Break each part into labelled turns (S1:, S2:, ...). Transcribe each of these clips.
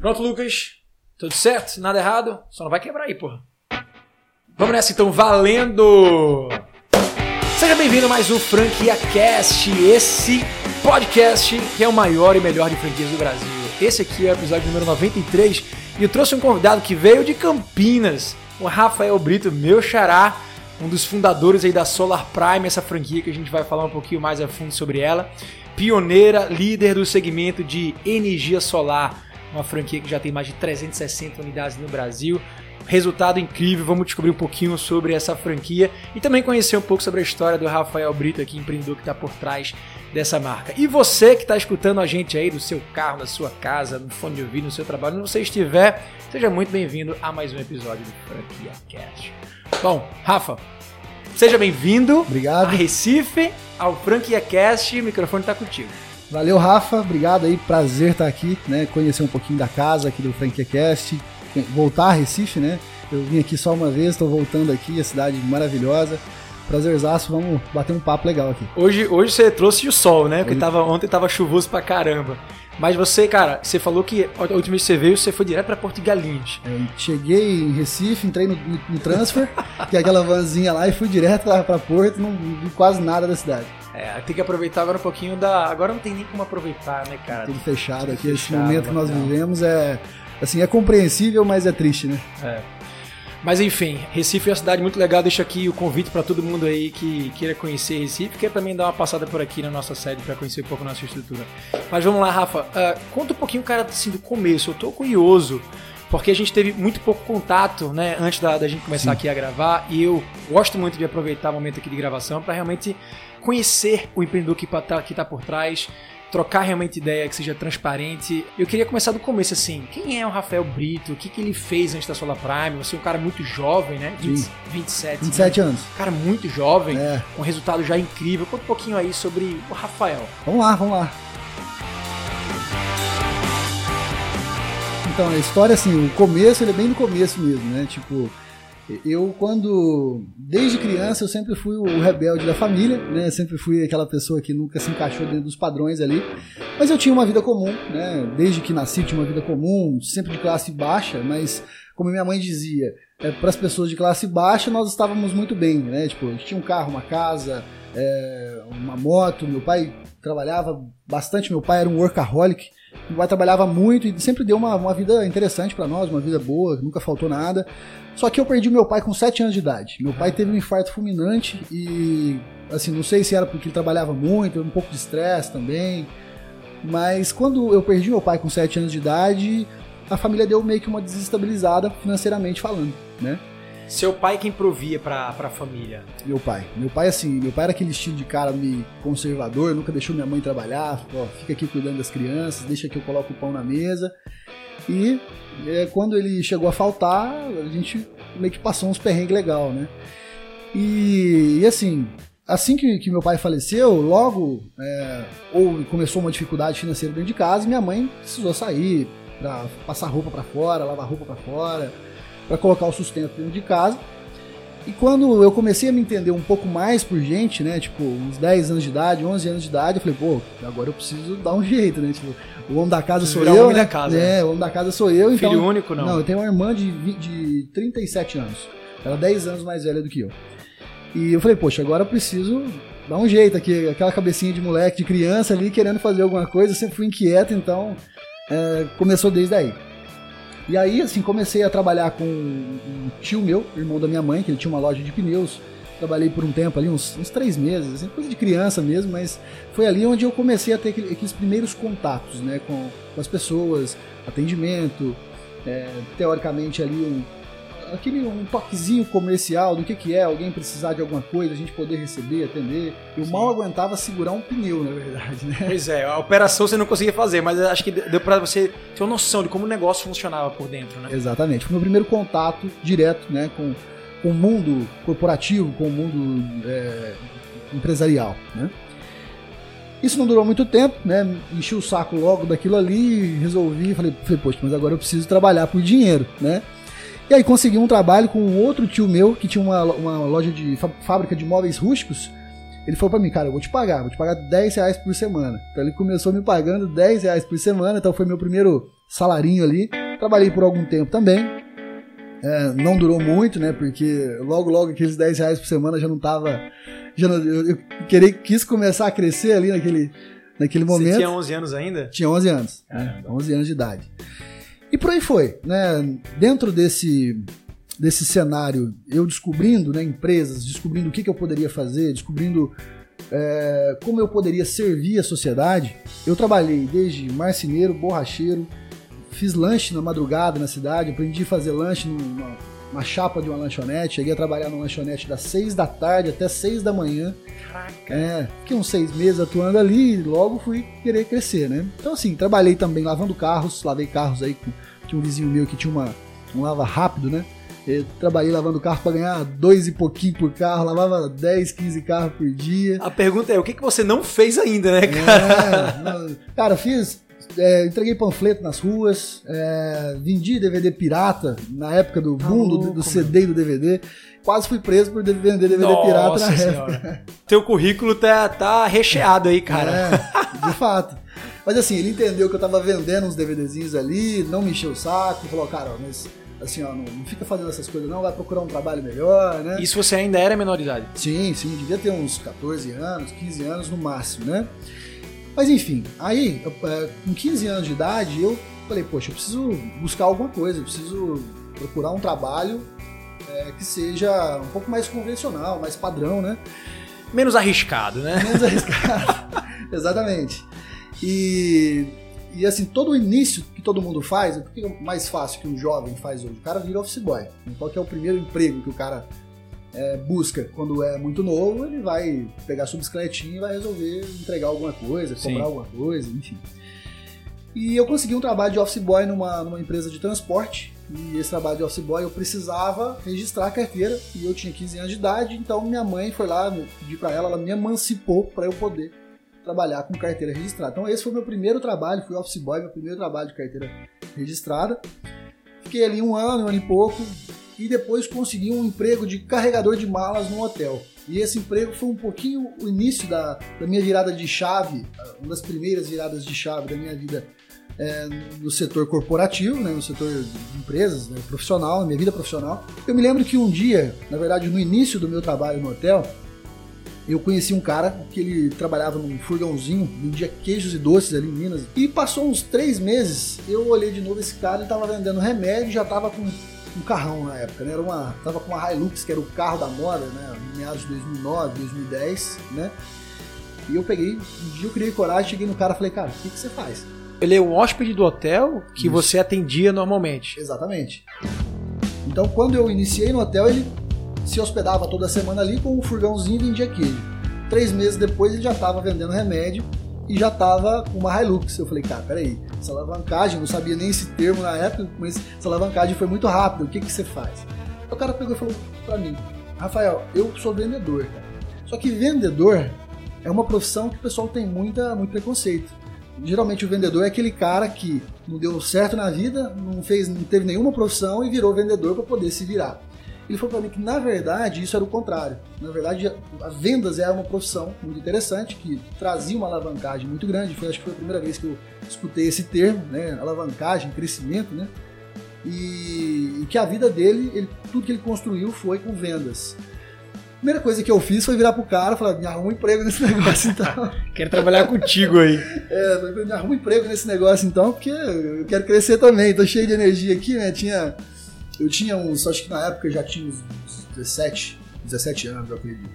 S1: Pronto, Lucas? Tudo certo? Nada errado? Só não vai quebrar aí, porra. Vamos nessa então, valendo! Seja bem-vindo a mais um Franquia Cast, esse podcast que é o maior e melhor de franquias do Brasil. Esse aqui é o episódio número 93 e eu trouxe um convidado que veio de Campinas, o Rafael Brito, meu xará, um dos fundadores aí da Solar Prime, essa franquia que a gente vai falar um pouquinho mais a fundo sobre ela. Pioneira, líder do segmento de energia solar uma franquia que já tem mais de 360 unidades no Brasil. Resultado incrível, vamos descobrir um pouquinho sobre essa franquia e também conhecer um pouco sobre a história do Rafael Brito, aqui, empreendedor que está por trás dessa marca. E você que está escutando a gente aí do seu carro, na sua casa, no fone de ouvido, no seu trabalho, onde você estiver, seja muito bem-vindo a mais um episódio do Franquia Cast. Bom, Rafa, seja bem-vindo
S2: Obrigado.
S1: a Recife, ao Franquia Cast, o microfone está contigo.
S2: Valeu, Rafa. Obrigado aí. Prazer estar aqui, né? Conhecer um pouquinho da casa aqui do FranquiaCast. Voltar a Recife, né? Eu vim aqui só uma vez, estou voltando aqui, a cidade maravilhosa. Prazerzaço, vamos bater um papo legal aqui.
S1: Hoje, hoje você trouxe o sol, né? Porque tava, ontem tava chuvoso pra caramba. Mas você, cara, você falou que a última vez que você veio, você foi direto pra Porto de Galinhas.
S2: Eu cheguei em Recife, entrei no, no, transfer, que é aquela vanzinha lá, e fui direto lá pra Porto, não vi quase nada da cidade.
S1: É, tem que aproveitar agora um pouquinho da. Agora não tem nem como aproveitar, né, cara?
S2: Tudo fechado
S1: Tudo
S2: aqui.
S1: fechado,
S2: Esse momento que nós vivemos é. Assim, é compreensível, mas é triste, né?
S1: É. Mas enfim, Recife é uma cidade muito legal. Deixa aqui o convite para todo mundo aí que queira conhecer Recife, quer também dar uma passada por aqui na nossa sede para conhecer um pouco a nossa estrutura. Mas vamos lá, Rafa. Uh, conta um pouquinho, cara, assim, do começo. Eu tô curioso. Porque a gente teve muito pouco contato, né, antes da, da gente começar
S2: Sim.
S1: aqui a gravar, e eu gosto muito de aproveitar o momento aqui de gravação para realmente conhecer o empreendedor que tá, que tá por trás, trocar realmente ideia que seja transparente. Eu queria começar do começo assim. Quem é o Rafael Brito? O que, que ele fez antes da Solar Prime? Você é um cara muito jovem, né? 20,
S2: Sim.
S1: 27.
S2: 27
S1: né?
S2: anos.
S1: Um cara muito jovem,
S2: É.
S1: com um resultado já incrível. Conta um pouquinho aí sobre o Rafael.
S2: Vamos lá, vamos lá. Então, a história, assim, o começo, ele é bem no começo mesmo, né? Tipo, eu quando, desde criança, eu sempre fui o rebelde da família, né? Sempre fui aquela pessoa que nunca se encaixou dentro dos padrões ali. Mas eu tinha uma vida comum, né? Desde que nasci, tinha uma vida comum, sempre de classe baixa, mas como minha mãe dizia, é, para as pessoas de classe baixa, nós estávamos muito bem, né? Tipo, a gente tinha um carro, uma casa, é, uma moto, meu pai trabalhava bastante, meu pai era um workaholic, meu pai trabalhava muito e sempre deu uma, uma vida interessante para nós, uma vida boa, nunca faltou nada. Só que eu perdi meu pai com 7 anos de idade. Meu pai teve um infarto fulminante e, assim, não sei se era porque ele trabalhava muito, um pouco de estresse também. Mas quando eu perdi meu pai com 7 anos de idade, a família deu meio que uma desestabilizada financeiramente falando, né?
S1: Seu pai quem provia pra, pra família?
S2: Meu pai. Meu pai, assim, meu pai era aquele estilo de cara meio conservador, nunca deixou minha mãe trabalhar, ó, fica aqui cuidando das crianças, deixa que eu coloco o pão na mesa. E é, quando ele chegou a faltar, a gente meio que passou uns perrengues legal, né? E, e assim, assim que, que meu pai faleceu, logo é, ou começou uma dificuldade financeira dentro de casa, minha mãe precisou sair para passar roupa para fora, lavar roupa para fora, para colocar o sustento dentro de casa. E quando eu comecei a me entender um pouco mais por gente, né? Tipo, uns 10 anos de idade, 11 anos de idade, eu falei, pô, agora eu preciso dar um jeito, né? Tipo, o homem da casa sou
S1: o
S2: eu.
S1: homem
S2: né?
S1: da casa,
S2: É, o homem da casa sou eu.
S1: Filho
S2: então...
S1: único, não?
S2: Não, eu tenho uma irmã de, vi- de 37 anos. Ela é 10 anos mais velha do que eu. E eu falei, poxa, agora eu preciso dar um jeito aqui. Aquela cabecinha de moleque, de criança ali, querendo fazer alguma coisa. Eu sempre fui inquieto, então é, começou desde aí. E aí, assim, comecei a trabalhar com um tio meu, irmão da minha mãe, que ele tinha uma loja de pneus. Trabalhei por um tempo ali, uns, uns três meses, assim, coisa de criança mesmo, mas foi ali onde eu comecei a ter aquele- aqueles primeiros contatos, né, com, com as pessoas, atendimento, é, teoricamente ali um, aquele um toquezinho comercial do que, que é alguém precisar de alguma coisa, a gente poder receber, atender. Eu
S1: Sim.
S2: mal aguentava segurar um pneu, na verdade, né?
S1: Pois é, a operação você não conseguia fazer, mas acho que deu pra você ter uma noção de como o negócio funcionava por dentro, né?
S2: Exatamente. Foi meu primeiro contato direto né, com, com o mundo corporativo, com o mundo é, empresarial. Né? Isso não durou muito tempo, né? Enchi o saco logo daquilo ali, resolvi, falei, falei, poxa, mas agora eu preciso trabalhar por dinheiro, né? E aí consegui um trabalho com um outro tio meu que tinha uma, uma loja de fá- fábrica de móveis rústicos. Ele falou pra mim, cara, eu vou te pagar, vou te pagar 10 reais por semana. Então ele começou me pagando 10 reais por semana, então foi meu primeiro salarinho ali. Trabalhei por algum tempo também. É, não durou muito, né? Porque logo, logo aqueles 10 reais por semana já não tava. Já não, eu, eu queria, quis começar a crescer ali naquele, naquele momento. Você
S1: tinha 11 anos ainda?
S2: Tinha 11 anos. Né? 11 anos de idade. E por aí foi, né? Dentro desse, desse cenário, eu descobrindo né, empresas, descobrindo o que, que eu poderia fazer, descobrindo é, como eu poderia servir a sociedade, eu trabalhei desde marceneiro, borracheiro, fiz lanche na madrugada na cidade, aprendi a fazer lanche numa, numa chapa de uma lanchonete, cheguei a trabalhar numa lanchonete das 6 da tarde até 6 da manhã. Caraca. É, fiquei uns seis meses atuando ali e logo fui querer crescer, né? Então assim, trabalhei também lavando carros, lavei carros aí com tinha um vizinho meu que tinha uma, um lava rápido, né? Eu trabalhei lavando carro para ganhar dois e pouquinho por carro, lavava 10, 15 carros por dia.
S1: A pergunta é, o que, que você não fez ainda, né, cara?
S2: É, cara, fiz é, entreguei panfleto nas ruas, é, vendi DVD pirata na época do boom tá do, do, CD e do DVD. Quase fui preso por vender DVD Nossa pirata na senhora. época.
S1: Teu currículo tá, tá recheado aí, cara.
S2: É, de fato. Mas assim, ele entendeu que eu tava vendendo uns DVDzinhos ali, não me encheu o saco, falou, cara, mas assim, ó, não, não, fica fazendo essas coisas não, vai procurar um trabalho melhor, né?
S1: Isso você ainda era menor de idade?
S2: Sim, sim, devia ter uns 14 anos, 15 anos no máximo, né? Mas enfim, aí, é, com 15 anos de idade, eu falei, poxa, eu preciso buscar alguma coisa, eu preciso procurar um trabalho é, que seja um pouco mais convencional, mais padrão, né?
S1: Menos arriscado, né?
S2: Menos arriscado, exatamente. E, e assim, todo o início que todo mundo faz, o que é mais fácil que um jovem faz hoje? O cara vira office boy. Qual que é o primeiro emprego que o cara é, busca quando é muito novo, ele vai pegar sua bicicletinha e vai resolver entregar alguma coisa, Sim. comprar alguma coisa, enfim. E eu consegui um trabalho de office boy numa, numa empresa de transporte. E esse trabalho de office boy eu precisava registrar a carteira e eu tinha 15 anos de idade, então minha mãe foi lá, pedi para ela, ela me emancipou para eu poder trabalhar com carteira registrada. Então esse foi meu primeiro trabalho, fui office boy, meu primeiro trabalho de carteira registrada. Fiquei ali um ano, um ano e pouco, e depois consegui um emprego de carregador de malas no hotel. E esse emprego foi um pouquinho o início da, da minha virada de chave, uma das primeiras viradas de chave da minha vida é, no setor corporativo, né, no setor de empresas, né, profissional, na minha vida profissional. Eu me lembro que um dia, na verdade no início do meu trabalho no hotel, eu conheci um cara que ele trabalhava num furgãozinho, vendia queijos e doces ali em Minas. E passou uns três meses, eu olhei de novo esse cara, ele estava vendendo remédio, já estava com um carrão na época, né? Era uma, tava com uma Hilux, que era o carro da moda, né? Meados de 2009, 2010, né? E eu peguei, um dia eu criei coragem, cheguei no cara e falei, cara, o que, que você faz?
S1: Ele é o hóspede do hotel que Isso. você atendia normalmente.
S2: Exatamente. Então, quando eu iniciei no hotel, ele se hospedava toda semana ali com um furgãozinho e vendia queijo. Três meses depois, ele já estava vendendo remédio e já tava com uma Hilux. Eu falei, cara, peraí, essa alavancagem, não sabia nem esse termo na época, mas essa alavancagem foi muito rápida, o que, que você faz? O cara pegou e falou pra mim, Rafael, eu sou vendedor, cara. Só que vendedor é uma profissão que o pessoal tem muita, muito preconceito. Geralmente o vendedor é aquele cara que não deu certo na vida, não fez, não teve nenhuma profissão e virou vendedor para poder se virar. Ele falou para mim que, na verdade, isso era o contrário. Na verdade, as vendas era uma profissão muito interessante, que trazia uma alavancagem muito grande. Foi, acho que foi a primeira vez que eu escutei esse termo, né? Alavancagem, crescimento, né? E, e que a vida dele, ele, tudo que ele construiu foi com vendas. A primeira coisa que eu fiz foi virar pro cara e falar, me arruma um emprego nesse negócio então.
S1: quero trabalhar contigo aí.
S2: É, me arruma um emprego nesse negócio então, porque eu quero crescer também. Tô cheio de energia aqui, né? Tinha eu tinha uns, acho que na época eu já tinha uns 17, 17 anos, eu acredito.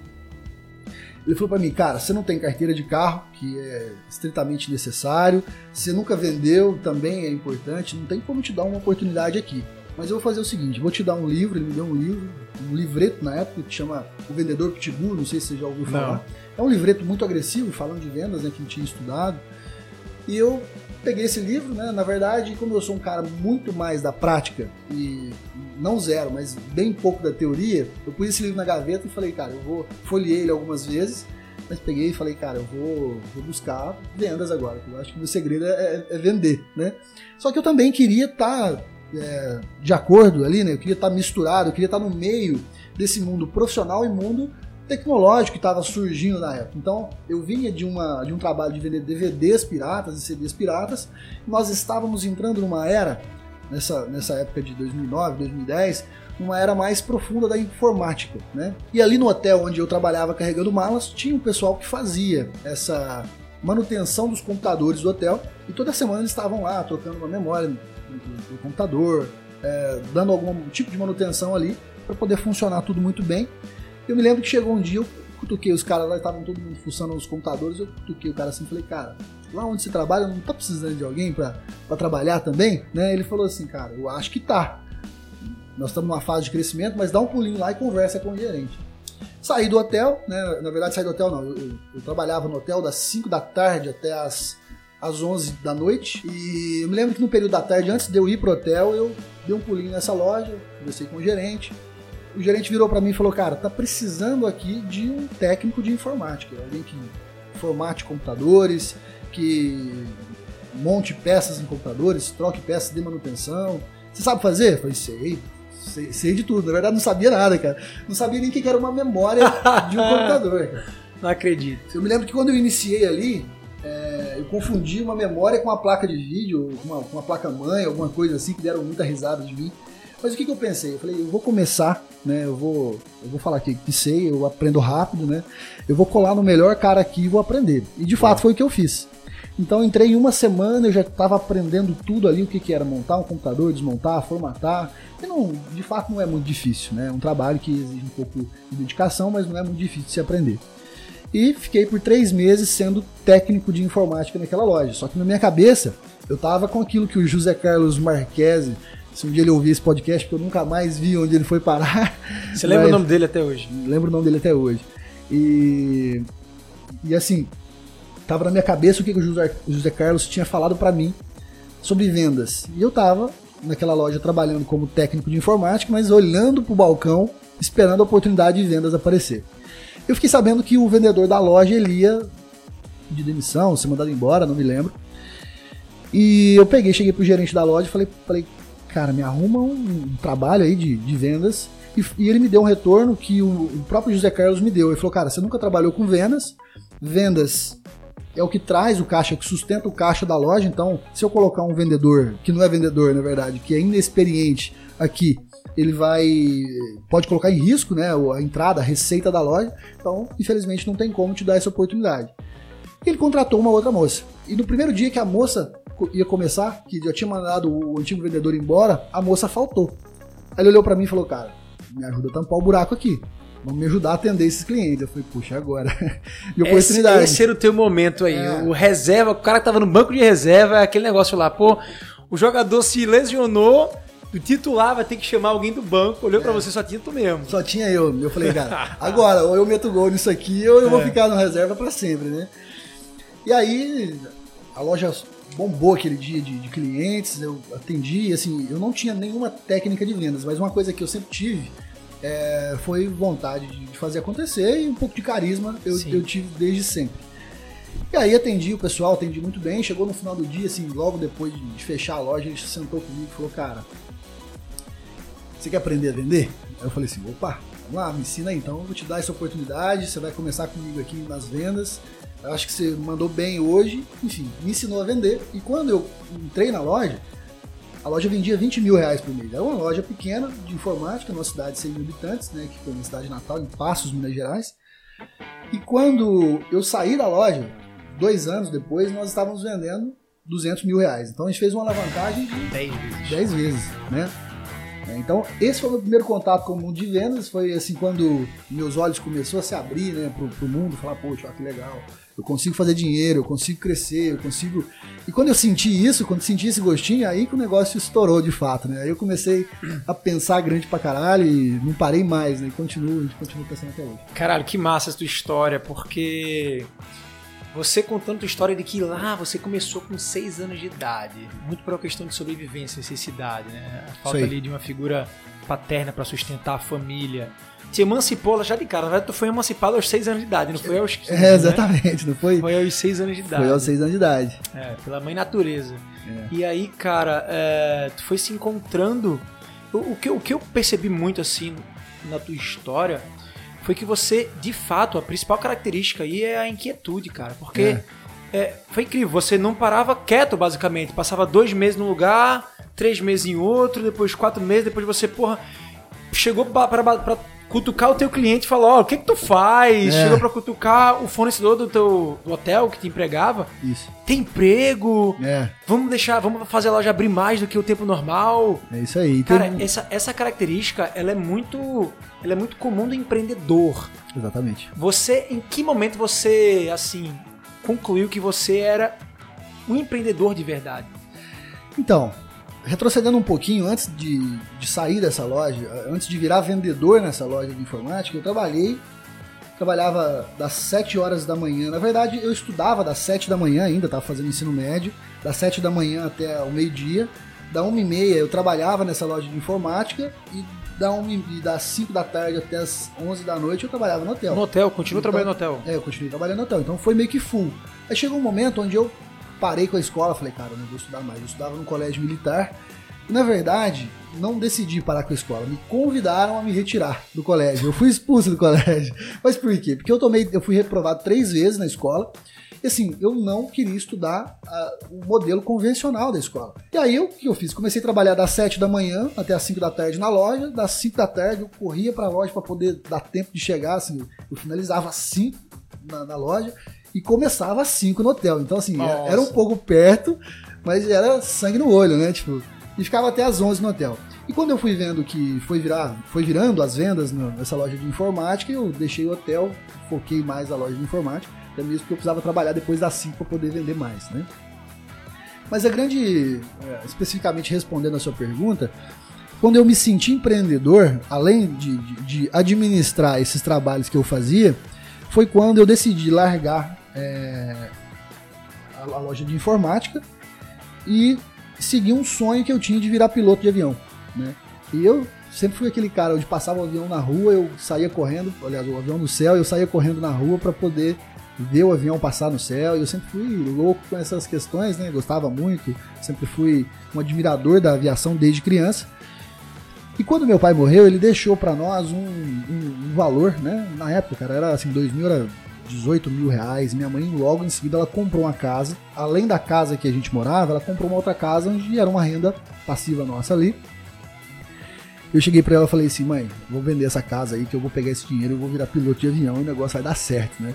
S2: Ele falou para mim, cara, você não tem carteira de carro, que é estritamente necessário, você nunca vendeu, também é importante, não tem como te dar uma oportunidade aqui. Mas eu vou fazer o seguinte, vou te dar um livro, ele me deu um livro, um livreto na época que chama O Vendedor Pitbull, não sei se você já ouviu falar. Não. É um livreto muito agressivo, falando de vendas, né, que ele tinha estudado. E eu peguei esse livro, né? Na verdade, como eu sou um cara muito mais da prática e não zero, mas bem pouco da teoria, eu pus esse livro na gaveta e falei, cara, eu vou folheei ele algumas vezes, mas peguei e falei, cara, eu vou, vou buscar vendas agora. Eu acho que o segredo é, é, é vender, né? Só que eu também queria estar tá, é, de acordo ali, né? Eu queria estar tá misturado, eu queria estar tá no meio desse mundo profissional e mundo tecnológico que estava surgindo na época. Então, eu vinha de, uma, de um trabalho de vender DVDs piratas e CDs piratas. Nós estávamos entrando numa era, nessa, nessa época de 2009, 2010, numa era mais profunda da informática, né? E ali no hotel onde eu trabalhava carregando malas, tinha um pessoal que fazia essa manutenção dos computadores do hotel e toda semana eles estavam lá trocando uma memória do, do computador, é, dando algum tipo de manutenção ali para poder funcionar tudo muito bem. Eu me lembro que chegou um dia, eu cutuquei os caras lá, estavam todo mundo fuçando os computadores, eu cutuquei o cara assim falei, cara, lá onde você trabalha não tá precisando de alguém para trabalhar também? Né? Ele falou assim, cara, eu acho que tá. Nós estamos numa fase de crescimento, mas dá um pulinho lá e conversa com o gerente. Saí do hotel, né? Na verdade, saí do hotel não. Eu, eu, eu trabalhava no hotel das 5 da tarde até as, as 11 da noite. E eu me lembro que no período da tarde, antes de eu ir pro hotel, eu dei um pulinho nessa loja, conversei com o gerente o gerente virou para mim e falou: Cara, tá precisando aqui de um técnico de informática, alguém que formate computadores, que monte peças em computadores, troque peças de manutenção. Você sabe fazer? Eu falei: Sei. Sei, sei de tudo. Na verdade, não sabia nada, cara. Não sabia nem o que era uma memória de um computador, cara.
S1: Não acredito.
S2: Eu me lembro que quando eu iniciei ali, é, eu confundi uma memória com uma placa de vídeo, com uma, uma placa-mãe, alguma coisa assim, que deram muita risada de mim. Mas o que, que eu pensei? Eu falei, eu vou começar, né? Eu vou, eu vou falar aqui que sei, eu aprendo rápido, né? Eu vou colar no melhor cara aqui e vou aprender. E de fato foi o que eu fiz. Então entrei em uma semana, eu já estava aprendendo tudo ali, o que, que era montar um computador, desmontar, formatar. E não, de fato não é muito difícil, né? É um trabalho que exige um pouco de dedicação, mas não é muito difícil de se aprender. E fiquei por três meses sendo técnico de informática naquela loja. Só que na minha cabeça eu tava com aquilo que o José Carlos Marquese se um dia ele ouvir esse podcast, porque eu nunca mais vi onde ele foi parar.
S1: Você lembra o nome dele até hoje?
S2: Lembro o nome dele até hoje. E, e assim, tava na minha cabeça o que o José, o José Carlos tinha falado para mim sobre vendas. E eu tava naquela loja trabalhando como técnico de informática, mas olhando pro balcão, esperando a oportunidade de vendas aparecer. Eu fiquei sabendo que o vendedor da loja ele ia de demissão, ser mandado embora, não me lembro. E eu peguei, cheguei pro gerente da loja e falei, falei cara, me arruma um, um trabalho aí de, de vendas. E, e, ele me deu um retorno que o, o, próprio José Carlos me deu. Ele falou, cara, você nunca trabalhou com vendas. Vendas é o que traz o caixa, que sustenta o caixa da loja. Então, se eu colocar um vendedor, que não é vendedor, na verdade, que é inexperiente aqui, ele vai. pode colocar em risco né, a entrada, a receita da loja. Então, infelizmente, não tem como te dar essa oportunidade. Ele contratou uma outra moça. E no primeiro dia que a moça ia começar, que já tinha mandado o antigo vendedor embora, a moça faltou. Aí ele olhou para mim e falou, cara, me ajuda a tampar o buraco aqui. Vamos me ajudar a atender esses clientes. Eu falei, puxa, agora.
S1: e oportunidade. Esse, esse era o teu momento aí. É. O reserva, o cara que tava no banco de reserva, aquele negócio lá, pô, o jogador se lesionou, o titular vai ter que chamar alguém do banco. Olhou é. para você, só tinha tu mesmo.
S2: Só tinha eu. Eu falei, cara, agora, ou eu meto gol nisso aqui, ou eu é. vou ficar no reserva para sempre, né? E aí, a loja bombou aquele dia de, de, clientes, eu atendi, assim, eu não tinha nenhuma técnica de vendas, mas uma coisa que eu sempre tive é, foi vontade de, fazer acontecer e um pouco de carisma eu, eu, tive desde sempre. E aí atendi o pessoal, atendi muito bem, chegou no final do dia, assim, logo depois de, de fechar a loja, ele sentou comigo e falou, cara, você quer aprender a vender? Aí eu falei assim, opa, vamos lá, me ensina aí, então eu vou te dar essa oportunidade, você vai começar comigo aqui nas vendas, acho que você mandou bem hoje, enfim, me ensinou a vender. E quando eu entrei na loja, a loja vendia 20 mil reais por mês. Era uma loja pequena de informática, numa cidade de 100 mil habitantes, né, que foi uma cidade natal, em Passos, Minas Gerais. E quando eu saí da loja, dois anos depois, nós estávamos vendendo 200 mil reais. Então a gente fez uma alavancagem de 10 vezes, 10 vezes né? É, então, esse foi o meu primeiro contato com o mundo de vendas. Foi assim, quando meus olhos começaram a se abrir né, pro, pro mundo, falar, poxa, que legal eu consigo fazer dinheiro, eu consigo crescer, eu consigo. E quando eu senti isso, quando senti esse gostinho, aí que o negócio estourou de fato, né? Aí eu comecei a pensar grande pra caralho e não parei mais, né? E continuo, a gente continua pensando até hoje.
S1: Caralho, que massa essa tua história, porque você contando tua história de que lá você começou com 6 anos de idade, muito por uma questão de sobrevivência, necessidade, né? A falta ali de uma figura paterna para sustentar a família te emancipou já de cara. Na verdade, tu foi emancipado aos 6 anos de idade, não foi aos 15.
S2: É, né? exatamente, né? não foi?
S1: Foi aos 6 anos de idade.
S2: Foi aos 6 anos de idade.
S1: É, pela mãe natureza. É. E aí, cara, é, tu foi se encontrando. O, o, que, o que eu percebi muito assim na tua história foi que você, de fato, a principal característica aí é a inquietude, cara. Porque é. É, foi incrível, você não parava quieto, basicamente. Passava dois meses num lugar, três meses em outro, depois quatro meses, depois você, porra, chegou para cutucar o teu cliente e falou, ó, oh, o que que tu faz? É. Chegou pra cutucar o fornecedor do teu do hotel que te empregava.
S2: Isso.
S1: Tem emprego.
S2: É.
S1: Vamos deixar, vamos fazer a loja abrir mais do que o tempo normal.
S2: É isso aí.
S1: Cara, Tem... essa, essa característica, ela é muito, ela é muito comum do empreendedor.
S2: Exatamente.
S1: Você, em que momento você, assim, concluiu que você era um empreendedor de verdade?
S2: Então, retrocedendo um pouquinho, antes de, de sair dessa loja, antes de virar vendedor nessa loja de informática, eu trabalhei, trabalhava das 7 horas da manhã. Na verdade, eu estudava das 7 da manhã ainda, estava fazendo ensino médio, das 7 da manhã até o meio-dia. Da 1 e meia eu trabalhava nessa loja de informática e da 1 e das 5 da tarde até as 11 da noite eu trabalhava no hotel.
S1: No hotel, continuo então, trabalhando no hotel.
S2: É, eu continuei trabalhando no hotel. Então foi meio que full. Aí chegou um momento onde eu parei com a escola, falei, cara, eu não vou estudar mais. Eu estudava no colégio militar. E, na verdade, não decidi parar com a escola. Me convidaram a me retirar do colégio. Eu fui expulso do colégio. Mas por quê? Porque eu tomei, eu fui reprovado três vezes na escola. E assim, eu não queria estudar uh, o modelo convencional da escola. E aí o que eu fiz? Comecei a trabalhar das 7 da manhã até as 5 da tarde na loja. Das 5 da tarde eu corria para a loja para poder dar tempo de chegar. Assim, eu finalizava às 5 na, na loja e começava às 5 no hotel. Então, assim, Nossa. era um pouco perto, mas era sangue no olho, né? Tipo, e ficava até às 11 no hotel. E quando eu fui vendo que foi, virar, foi virando as vendas nessa loja de informática, eu deixei o hotel, foquei mais na loja de informática, até mesmo porque eu precisava trabalhar depois das 5 para poder vender mais, né? Mas a grande, é, especificamente respondendo a sua pergunta, quando eu me senti empreendedor, além de, de, de administrar esses trabalhos que eu fazia, foi quando eu decidi largar é, a, a, loja de informática e seguir um sonho que eu tinha de virar piloto de avião. Né? E eu sempre fui aquele cara onde passava o avião na rua, eu saía correndo, aliás, o avião no céu, eu saía correndo na rua para poder ver o avião passar no céu. Eu sempre fui louco com essas questões, né? Gostava muito, sempre fui um admirador da aviação desde criança. E quando meu pai morreu, ele deixou para nós um, um, um, valor, né? Na época, cara, era assim, 2000 era 18 mil reais. Minha mãe, logo em seguida, ela comprou uma casa. Além da casa que a gente morava, ela comprou uma outra casa onde era uma renda passiva nossa ali. Eu cheguei para ela e falei assim, mãe, vou vender essa casa aí que eu vou pegar esse dinheiro, eu vou virar piloto de avião e o negócio vai dar certo, né?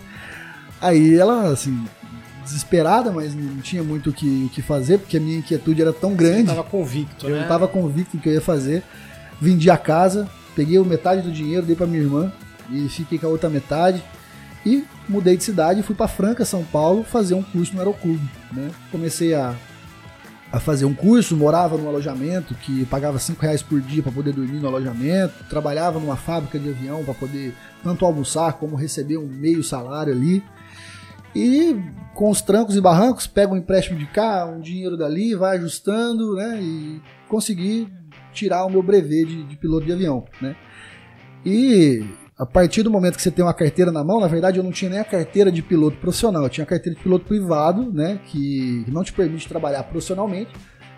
S2: Aí ela, assim, desesperada, mas não tinha muito o que, que fazer, porque a minha inquietude era tão grande. Você
S1: tava convicto,
S2: eu
S1: né?
S2: Eu tava convicto do que eu ia fazer. Vendi a casa, peguei metade do dinheiro, dei para minha irmã e fiquei com a outra metade. E mudei de cidade e fui para Franca, São Paulo, fazer um curso no Aeroclube. Né? Comecei a, a fazer um curso, morava num alojamento que pagava 5 reais por dia para poder dormir no alojamento, trabalhava numa fábrica de avião para poder tanto almoçar como receber um meio salário ali. E com os trancos e barrancos, pega um empréstimo de cá, um dinheiro dali, vai ajustando, né? E consegui tirar o meu brevet de, de piloto de avião, né? E a partir do momento que você tem uma carteira na mão, na verdade eu não tinha nem a carteira de piloto profissional, eu tinha a carteira de piloto privado, né, que não te permite trabalhar profissionalmente.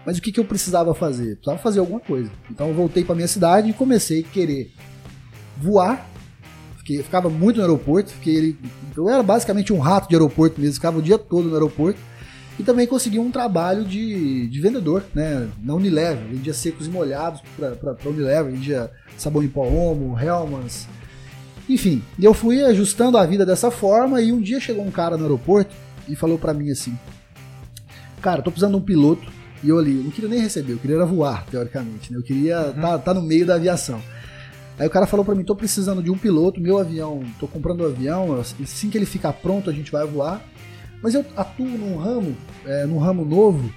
S2: Mas o que, que eu precisava fazer? Precisava fazer alguma coisa. Então eu voltei para minha cidade e comecei a querer voar. Fiquei, ficava muito no aeroporto, fiquei, eu era basicamente um rato de aeroporto mesmo, ficava o dia todo no aeroporto. E também consegui um trabalho de, de vendedor, né? Na Unilever, vendia secos e molhados para Unilever, vendia sabão em pó Omo, Hellmann's, enfim, eu fui ajustando a vida dessa forma e um dia chegou um cara no aeroporto e falou para mim assim: Cara, tô precisando de um piloto. E eu ali, eu não queria nem receber, eu queria voar, teoricamente, né? Eu queria estar uhum. tá, tá no meio da aviação. Aí o cara falou para mim: tô precisando de um piloto, meu avião, tô comprando um avião, assim que ele ficar pronto a gente vai voar. Mas eu atuo num ramo, é, num ramo novo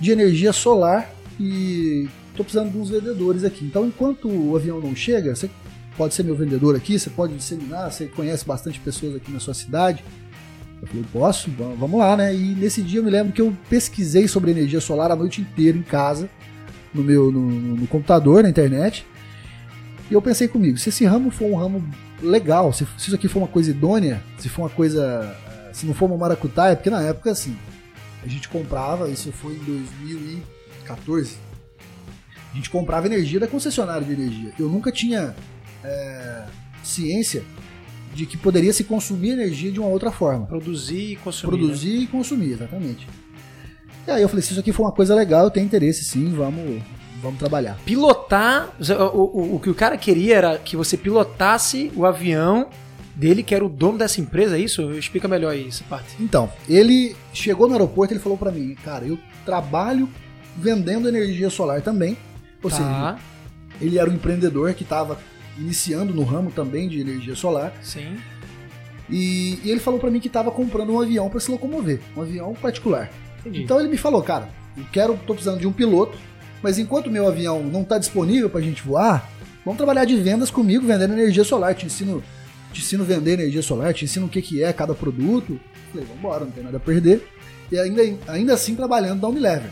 S2: de energia solar e tô precisando de uns vendedores aqui. Então, enquanto o avião não chega, você pode ser meu vendedor aqui, você pode disseminar, você conhece bastante pessoas aqui na sua cidade. Eu falei, posso, vamos lá, né? E nesse dia eu me lembro que eu pesquisei sobre energia solar a noite inteira em casa, no meu no, no computador, na internet. E eu pensei comigo, se esse ramo for um ramo legal, se, se isso aqui for uma coisa idônea, se for uma coisa. Se não for uma maracutaia, porque na época assim, a gente comprava, isso foi em 2014, a gente comprava energia da concessionária de energia. Eu nunca tinha é, ciência de que poderia se consumir energia de uma outra forma.
S1: Produzir e consumir. né?
S2: Produzir e consumir, exatamente. E aí eu falei, se isso aqui for uma coisa legal, eu tenho interesse sim, vamos, vamos trabalhar.
S1: Pilotar. O, o, o que o cara queria era que você pilotasse o avião dele, que era o dono dessa empresa, é isso? Explica melhor aí essa parte.
S2: Então, ele chegou no aeroporto e ele falou pra mim, cara, eu trabalho vendendo energia solar também. Ou seja,
S1: Tá,
S2: ele era um empreendedor que estava iniciando no ramo também de energia solar.
S1: sim.
S2: E, e ele falou pra mim que estava comprando um avião para se locomover, um avião particular.
S1: Entendi.
S2: Então ele me falou, cara, eu quero, tô precisando de um piloto, mas enquanto o meu avião não está disponível pra gente voar, vamos trabalhar de vendas comigo, vendendo energia solar. Te ensino, te ensino a vender energia solar, te ensino o que, que é cada produto. Falei, vambora, não tem nada a perder. E ainda, ainda assim trabalhando na Unilever.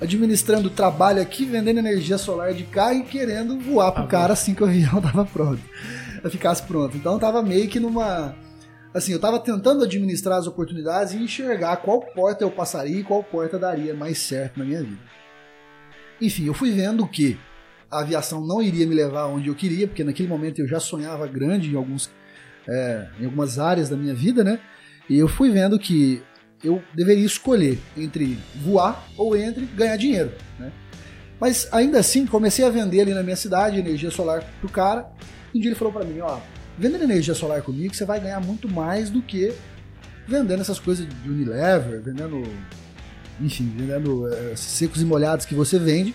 S2: Administrando trabalho aqui, vendendo energia solar de cá e querendo voar pro
S1: Ah,
S2: cara assim que o avião tava pronto. Ficasse pronto. Então eu tava meio que numa. Assim, eu tava tentando administrar as oportunidades e enxergar qual porta eu passaria e qual porta daria mais certo na minha vida. Enfim, eu fui vendo que a aviação não iria me levar onde eu queria, porque naquele momento eu já sonhava grande em, alguns, é, em algumas áreas da minha vida, né? E eu fui vendo que eu deveria escolher entre voar ou entre ganhar dinheiro, né? Mas ainda assim, comecei a vender ali na minha cidade energia solar pro cara. Um dia ele falou para mim, ó, vendendo energia solar comigo, você vai ganhar muito mais do que vendendo essas coisas de Unilever, vendendo, enfim, vendendo é, secos e molhados que você vende.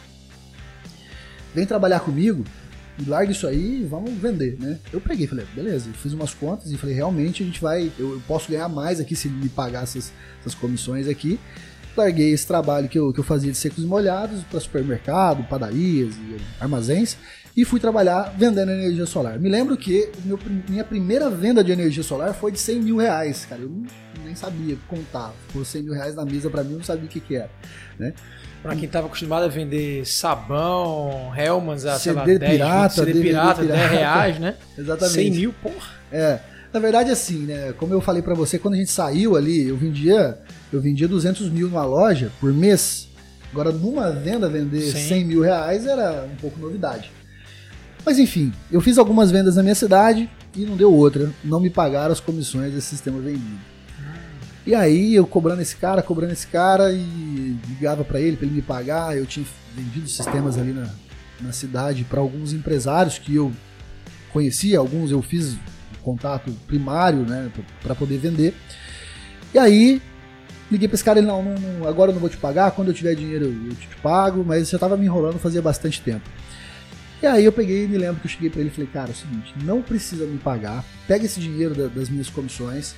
S2: Vem trabalhar comigo larga isso aí e vamos vender, né? Eu peguei, falei, beleza, eu fiz umas contas e falei, realmente a gente vai, eu, eu posso ganhar mais aqui se me pagar essas, essas comissões aqui. Larguei esse trabalho que eu, que eu fazia de secos e molhados para supermercado, padarias e armazéns e fui trabalhar vendendo energia solar. Me lembro que meu, minha primeira venda de energia solar foi de 100 mil reais, cara. Eu nem sabia contar. Por 100 mil reais na mesa para mim, eu não sabia o que, que era. Né?
S1: Pra quem tava acostumado a vender sabão, Hellmann's a sei
S2: CD
S1: lá, 10,
S2: pirata,
S1: 20, CD
S2: DVD
S1: pirata, 10
S2: pirata.
S1: reais, né?
S2: Exatamente.
S1: 100 mil, porra.
S2: É. Na verdade, assim, né? Como eu falei pra você, quando a gente saiu ali, eu vendia, eu vendia 200 mil numa loja por mês. Agora, numa venda, vender
S1: Sim.
S2: 100 mil reais era um pouco novidade. Mas enfim, eu fiz algumas vendas na minha cidade e não deu outra. Não me pagaram as comissões desse sistema vendido. E aí, eu cobrando esse cara, cobrando esse cara e ligava pra ele pra ele me pagar. Eu tinha vendido sistemas ali na, na cidade para alguns empresários que eu conhecia, alguns eu fiz contato primário, né, para poder vender. E aí liguei para esse cara, ele não, não, agora eu não vou te pagar, quando eu tiver dinheiro eu te, pago, mas já tava me enrolando fazia bastante tempo. E aí eu peguei e me lembro que eu cheguei para ele e falei, cara, é o seguinte, não precisa me pagar, pega esse dinheiro da- das minhas comissões,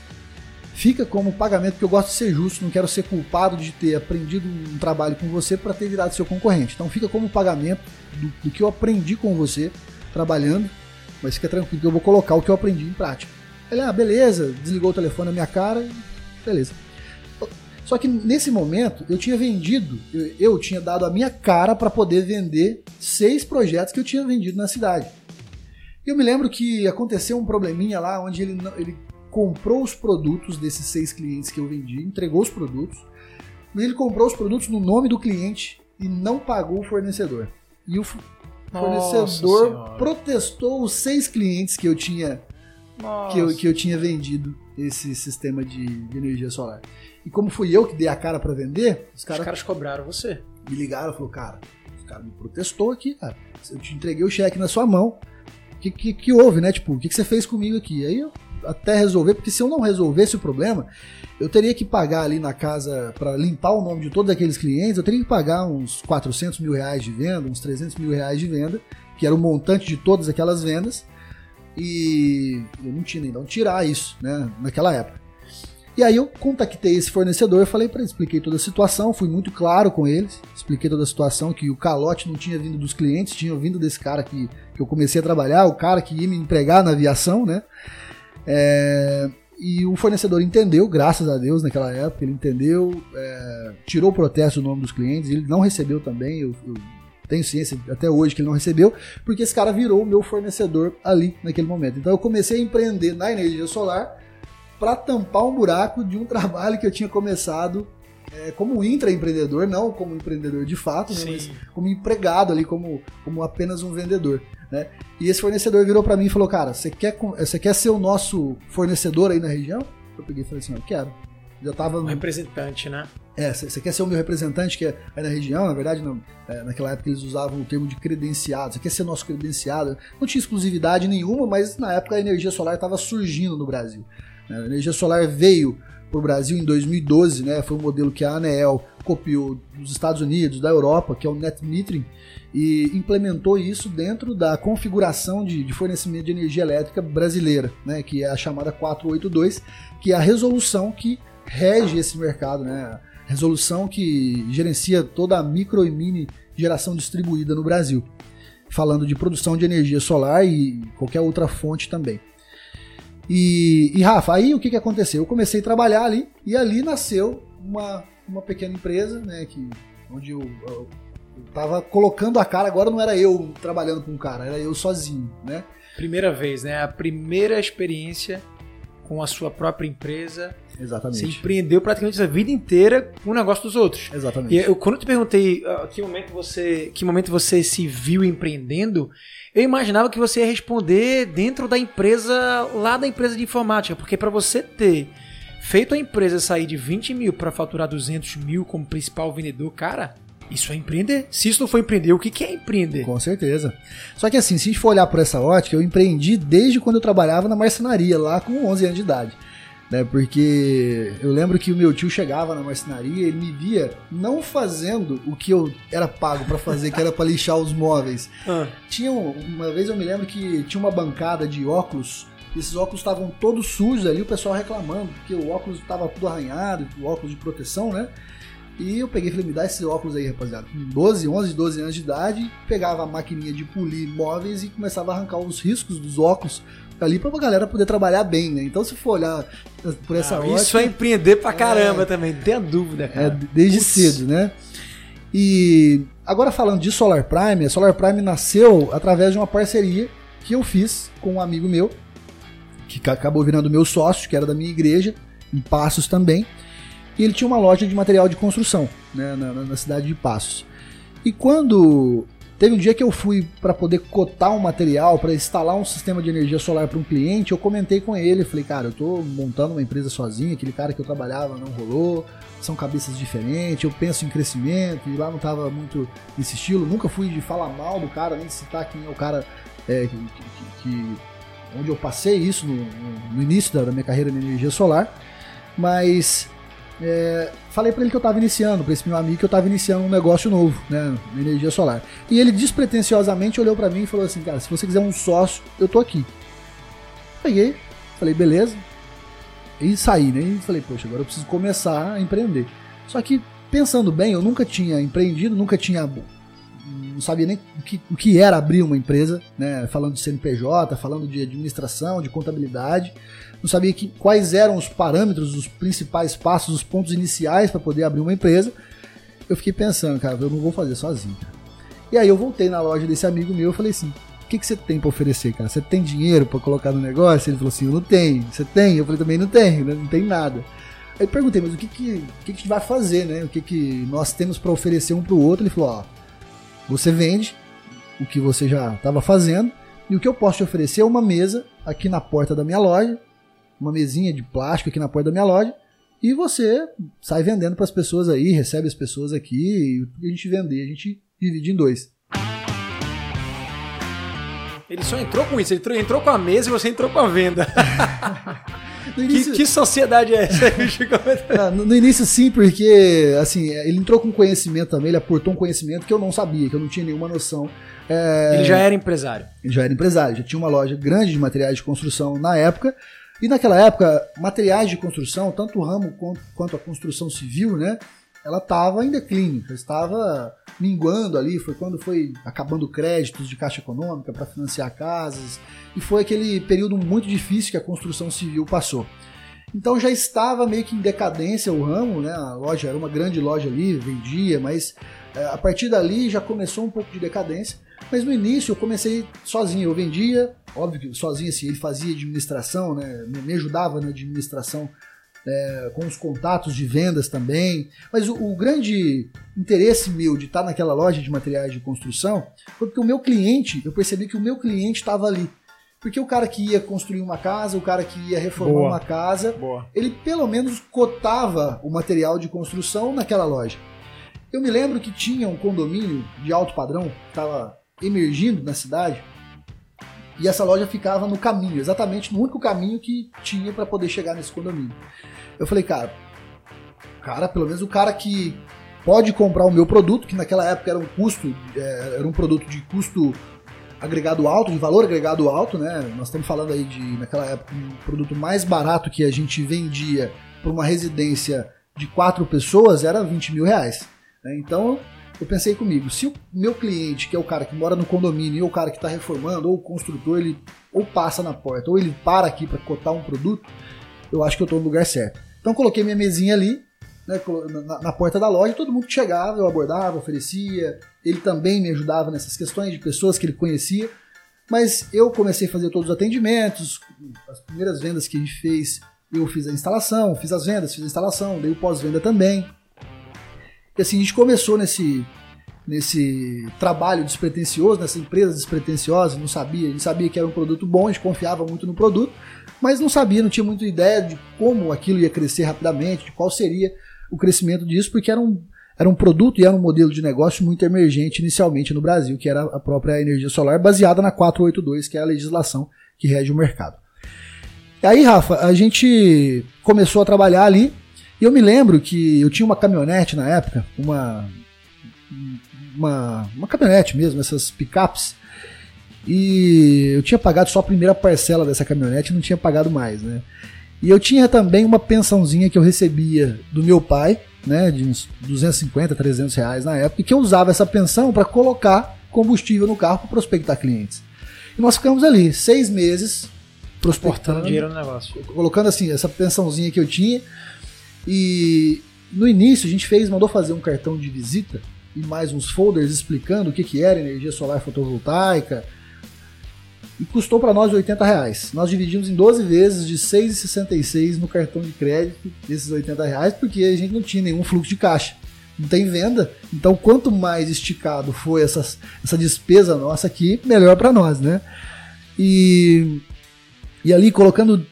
S2: fica como pagamento, porque eu gosto de ser justo, não quero ser culpado de ter aprendido um trabalho com você para ter virado seu concorrente. Então fica como pagamento do, do que eu aprendi com você trabalhando, mas fica tranquilo que eu vou colocar o que eu aprendi em prática. Ele, ah, beleza, desligou o telefone na minha cara beleza. Só que nesse momento eu tinha vendido, eu, eu tinha dado a minha cara para poder vender seis projetos que eu tinha vendido na cidade. Eu me lembro que aconteceu um probleminha lá onde ele, ele comprou os produtos desses seis clientes que eu vendi, entregou os produtos, mas ele comprou os produtos no nome do cliente e não pagou o fornecedor. E o fornecedor protestou os seis clientes que eu tinha que eu, que eu tinha vendido esse sistema de, de energia solar. E como fui eu que dei a cara para vender, os
S1: Os
S2: caras
S1: cobraram você.
S2: me ligaram e falaram, cara, os caras me protestou aqui, cara. Eu te entreguei o cheque na sua mão. O que, que, que houve, né? Tipo, o que, que você fez comigo aqui? Aí eu até resolver, porque se eu não resolvesse o problema, eu teria que pagar ali na casa, para limpar o nome de todos aqueles clientes, eu teria que pagar uns 400 mil reais de venda, uns 300 mil reais de venda, que era o montante de todas aquelas vendas. E eu não tinha nem de onde tirar isso, né? Naquela época. E aí eu contactei esse fornecedor, eu falei para ele, expliquei toda a situação, fui muito claro com eles, expliquei toda a situação, que o calote não tinha vindo dos clientes, tinha vindo desse cara que, que eu comecei a trabalhar, o cara que ia me empregar na aviação, né? É, e o fornecedor entendeu, graças a Deus, naquela época, ele entendeu, é, tirou o protesto do nome dos clientes, ele não recebeu também, eu, eu tenho ciência até hoje que ele não recebeu, porque esse cara virou o meu fornecedor ali naquele momento. Então eu comecei a empreender na energia solar para tampar um buraco de um trabalho que eu tinha começado é, como intraempreendedor, não como empreendedor de fato, né, mas como empregado ali, como, como apenas um vendedor. Né? E esse fornecedor virou para mim e falou: Cara, você quer, você quer ser o nosso fornecedor aí na região? Eu peguei e falei assim: Eu quero. Já tava. Um
S1: representante, né?
S2: É, você quer ser o meu representante que é aí na região? Na verdade, não, é, naquela época eles usavam o termo de credenciado. Você quer ser nosso credenciado? Não tinha exclusividade nenhuma, mas na época a energia solar estava surgindo no Brasil. Né? A energia solar veio para o Brasil em 2012, né? Foi um modelo que a ANEEL copiou dos Estados Unidos, da Europa, que é o net metering, e implementou isso dentro da configuração de, de fornecimento de energia elétrica brasileira, né? Que é a chamada 482, que é a resolução que rege esse mercado, né? resolução que gerencia toda a micro e mini geração distribuída no Brasil, falando de produção de energia solar e qualquer outra fonte também. E, e Rafa, aí o que, que aconteceu? Eu comecei a trabalhar ali e ali nasceu uma, uma pequena empresa, né, que, onde eu, eu, eu tava colocando a cara, agora não era eu trabalhando com um cara, era eu sozinho, né?
S1: Primeira vez, né? A primeira experiência com a sua própria empresa.
S2: Exatamente.
S1: Você empreendeu praticamente a vida inteira com o negócio dos outros.
S2: Exatamente.
S1: E eu, quando eu te perguntei uh, que momento você, que momento você se viu empreendendo, eu imaginava que você ia responder dentro da empresa, lá da empresa de informática, porque para você ter feito a empresa sair de 20 mil para faturar 200 mil como principal vendedor, cara, isso é empreender? Se isso não for empreender, o que é empreender?
S2: Com certeza. Só que assim, se a gente for olhar por essa ótica, eu empreendi desde quando eu trabalhava na marcenaria, lá com 11 anos de idade. Né, porque eu lembro que o meu tio chegava na marcenaria, ele me via não fazendo o que eu era pago para fazer, que era para lixar os móveis. Ah. Tinha uma vez eu me lembro que tinha uma bancada de óculos esses óculos estavam todos sujos ali, o pessoal reclamando, porque o óculos estava tudo arranhado, o óculos de proteção, né? E eu peguei e falei, me dá esses óculos aí, rapaziada. Com 12, 11, 12 anos de idade, pegava a maquininha de polir móveis e começava a arrancar os riscos dos óculos ali pra galera poder trabalhar bem, né? Então se for olhar por essa ah,
S1: ótica... Isso é empreender pra caramba é, também, não tenha dúvida, cara. É,
S2: desde Ups. cedo, né? E agora falando de Solar Prime, a Solar Prime nasceu através de uma parceria que eu fiz com um amigo meu, que acabou virando meu sócio, que era da minha igreja, em Passos também e ele tinha uma loja de material de construção né, na, na cidade de Passos. E quando teve um dia que eu fui para poder cotar um material para instalar um sistema de energia solar para um cliente, eu comentei com ele, falei, cara, eu tô montando uma empresa sozinho, aquele cara que eu trabalhava não rolou, são cabeças diferentes, eu penso em crescimento e lá não tava muito nesse estilo, nunca fui de falar mal do cara, nem de citar quem é o cara é, que, que, que, onde eu passei isso no, no início da, minha carreira de energia solar, mas é, falei para ele que eu estava iniciando, para esse meu amigo que eu estava iniciando um negócio novo, né, energia solar. E ele despretensiosamente olhou para mim e falou assim, cara, se você quiser um sócio, eu tô aqui. Peguei, falei, beleza. E saí, né? E falei, poxa, agora eu preciso começar a empreender. Só que pensando bem, eu nunca tinha empreendido, nunca tinha não sabia nem o que, o que era abrir uma empresa, né? Falando de CNPJ, falando de administração, de contabilidade não sabia que, quais eram os parâmetros, os principais passos, os pontos iniciais para poder abrir uma empresa. Eu fiquei pensando, cara, eu não vou fazer sozinho. E aí eu voltei na loja desse amigo meu e falei assim: o que, que você tem para oferecer, cara? Você tem dinheiro para colocar no negócio? Ele falou assim: eu não tenho. Você tem? Eu falei: também não tenho, né? não tem nada. Aí perguntei, mas o que, que, que, que a gente vai fazer, né? O que, que nós temos para oferecer um para o outro? Ele falou: ó, você vende o que você já estava fazendo e o que eu posso te oferecer é uma mesa aqui na porta da minha loja uma mesinha de plástico aqui na porta da minha loja e você sai vendendo para as pessoas aí, recebe as pessoas aqui e a gente vender, a gente divide em dois.
S1: Ele só entrou com isso, ele entrou, entrou com a mesa e você entrou com a venda. Início... Que, que, sociedade é essa?
S2: Ah, no, no, início sim, porque assim, ele entrou com conhecimento também, ele aportou um conhecimento que eu não sabia, que eu não tinha nenhuma noção.
S1: É... Ele já era empresário.
S2: Ele já era empresário, já tinha uma loja grande de materiais de construção na época, e naquela época, materiais de construção, tanto o ramo quanto a construção civil, né? Ela estava em declínio, estava minguando ali. Foi quando foi acabando créditos de caixa econômica para financiar casas, e foi aquele período muito difícil que a construção civil passou. Então já estava meio que em decadência o ramo, né? A loja era uma grande loja ali, vendia, mas é, a partir dali já começou um pouco de decadência. Mas no início eu comecei sozinho, eu vendia, óbvio que sozinho assim, ele fazia administração, né, me ajudava na administração é, com os contatos de vendas também. Mas o, o grande interesse meu de estar naquela loja de materiais de construção foi porque o meu cliente, eu percebi que o meu cliente estava ali. Porque o cara que ia construir uma casa, o cara que ia reformar
S1: Boa.
S2: uma casa,
S1: Boa.
S2: ele pelo menos cotava o material de construção naquela loja. Eu me lembro que tinha um condomínio de alto padrão estava emergindo na cidade e essa loja ficava no caminho, exatamente no único caminho que tinha para poder chegar nesse condomínio. Eu falei, cara, cara, pelo menos o cara que pode comprar o meu produto, que naquela época era um custo, é, era um produto de custo agregado alto, de valor agregado alto, né? Nós estamos falando aí de, naquela época, um produto mais barato que a gente vendia para uma residência de quatro pessoas era 20 mil reais. né? Então eu pensei comigo, se o meu cliente, que é o cara que mora no condomínio, ou o cara que está reformando, ou o construtor, ele ou passa na porta, ou ele para aqui para cotar um produto, eu acho que eu estou no lugar certo. Então coloquei minha mesinha ali, né, na, na porta da loja, todo mundo que chegava, eu abordava, oferecia. Ele também me ajudava nessas questões de pessoas que ele conhecia. Mas eu comecei a fazer todos os atendimentos, as primeiras vendas que a gente fez, eu fiz a instalação, fiz as vendas, fiz a instalação, dei o pós-venda também. E assim, a gente começou nesse, nesse trabalho despretensioso, nessa empresa despretensiosa, não sabia, a gente sabia que era um produto bom, a gente confiava muito no produto, mas não sabia, não tinha muita ideia de como aquilo ia crescer rapidamente, de qual seria o crescimento disso, porque era um, era um produto e era um modelo de negócio muito emergente inicialmente no Brasil, que era a própria energia solar, baseada na 482, que é a legislação que rege o mercado. E aí, Rafa, a gente começou a trabalhar ali, e eu me lembro que eu tinha uma caminhonete na época, uma, uma, uma caminhonete mesmo, essas picapes, e eu tinha pagado só a primeira parcela dessa caminhonete e não tinha pagado mais, né? E eu tinha também uma pensãozinha que eu recebia do meu pai, né, de uns 250, 300 reais na época, e que eu usava essa pensão para colocar combustível no carro para prospectar clientes. E nós ficamos ali seis meses prospectando,
S1: dinheiro no negócio.
S2: colocando assim essa pensãozinha que eu tinha. E no início a gente fez, mandou fazer um cartão de visita e mais uns folders explicando o que, que era energia solar fotovoltaica. E custou para nós 80 reais. Nós dividimos em 12 vezes de 6,66 no cartão de crédito desses 80 reais, porque a gente não tinha nenhum fluxo de caixa. Não tem venda. Então, quanto mais esticado foi essas, essa despesa nossa aqui, melhor para nós, né? E, e ali colocando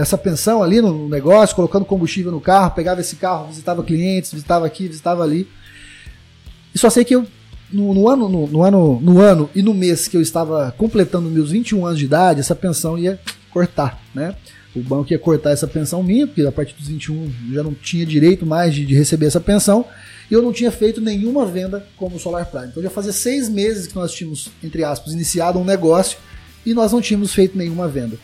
S2: essa pensão ali no negócio, colocando combustível no carro, pegava esse carro, visitava clientes, visitava aqui, visitava ali. E só sei que eu no, no ano, no, no ano, no ano e no mês que eu estava completando meus 21 anos de idade, essa pensão ia cortar, né? O banco ia cortar essa pensão minha, porque a partir dos 21 eu já não tinha direito mais de, de receber essa pensão, e eu não tinha feito nenhuma venda como Solar Prime. Então já fazia seis meses que nós tínhamos, entre aspas, iniciado um negócio e nós não tínhamos feito nenhuma venda.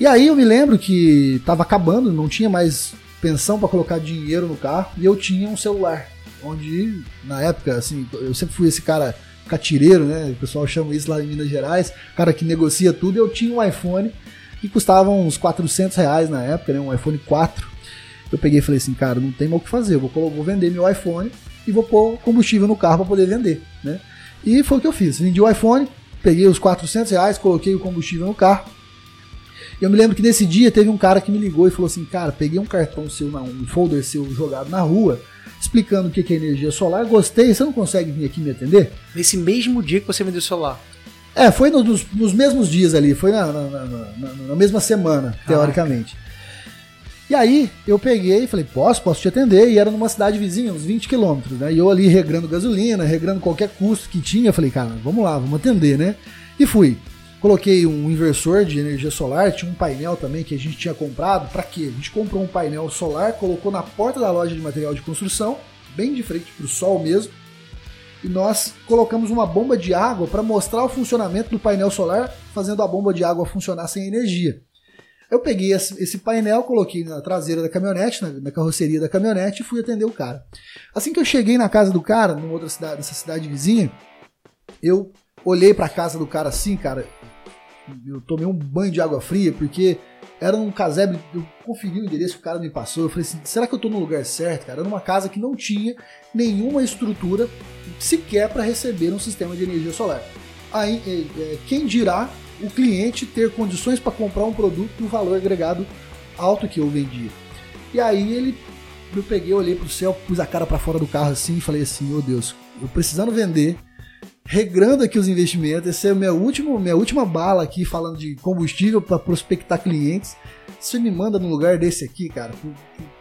S2: E aí eu me lembro que estava acabando, não tinha mais pensão para colocar dinheiro no carro, e eu tinha um celular onde na época, assim, eu sempre fui esse cara catireiro, né? O pessoal chama isso lá em Minas Gerais, cara que negocia tudo. Eu tinha um iPhone que custava uns 400 reais na época, né? Um iPhone 4. Eu peguei e falei assim, cara, não tem mais o que fazer, eu vou, vou vender meu iPhone e vou pôr combustível no carro para poder vender, né? E foi o que eu fiz. Vendi o iPhone, peguei os 400 reais, coloquei o combustível no carro. E eu me lembro que nesse dia teve um cara que me ligou e falou assim, cara, peguei um cartão seu, um folder seu jogado na rua, explicando o que é energia solar, gostei, você não consegue vir aqui me atender?
S1: Nesse mesmo dia que você vendeu o celular.
S2: É, foi no- nos, nos mesmos dias ali, foi na, na- na- na- mesma semana, teoricamente. E aí eu peguei e falei, posso, posso te atender, e era numa cidade vizinha, uns 20 quilômetros, né? E eu ali regrando gasolina, regrando qualquer custo que tinha, eu falei, cara, vamos lá, vamos atender, né? E fui. Coloquei um inversor de energia solar, tinha um painel também que a gente tinha comprado. Pra quê? A gente comprou um painel solar, colocou na porta da loja de material de construção, bem de frente pro sol mesmo. E nós colocamos uma bomba de água para mostrar o funcionamento do painel solar, fazendo a bomba de água funcionar sem energia. Eu peguei esse painel, coloquei na traseira da caminhonete, na carroceria da caminhonete e fui atender o cara. Assim que eu cheguei na casa do cara, numa outra cidade, nessa cidade vizinha, eu olhei para a casa do cara assim, cara, eu tomei um banho de água fria, porque era um casebre, eu conferi o endereço que o cara me passou, eu falei assim, será que eu tô no lugar certo, cara? Era numa casa que não tinha nenhuma estrutura sequer para receber um sistema de energia solar. Aí, é, é, quem dirá o cliente ter condições para comprar um produto no valor agregado alto que eu vendia. E aí ele, eu peguei, olhei pro céu, pus a cara para fora do carro assim e falei assim, meu Deus, eu precisando vender, regrando aqui os investimentos, essa é a minha última, minha última bala aqui falando de combustível para prospectar clientes. Você me manda num lugar desse aqui, cara,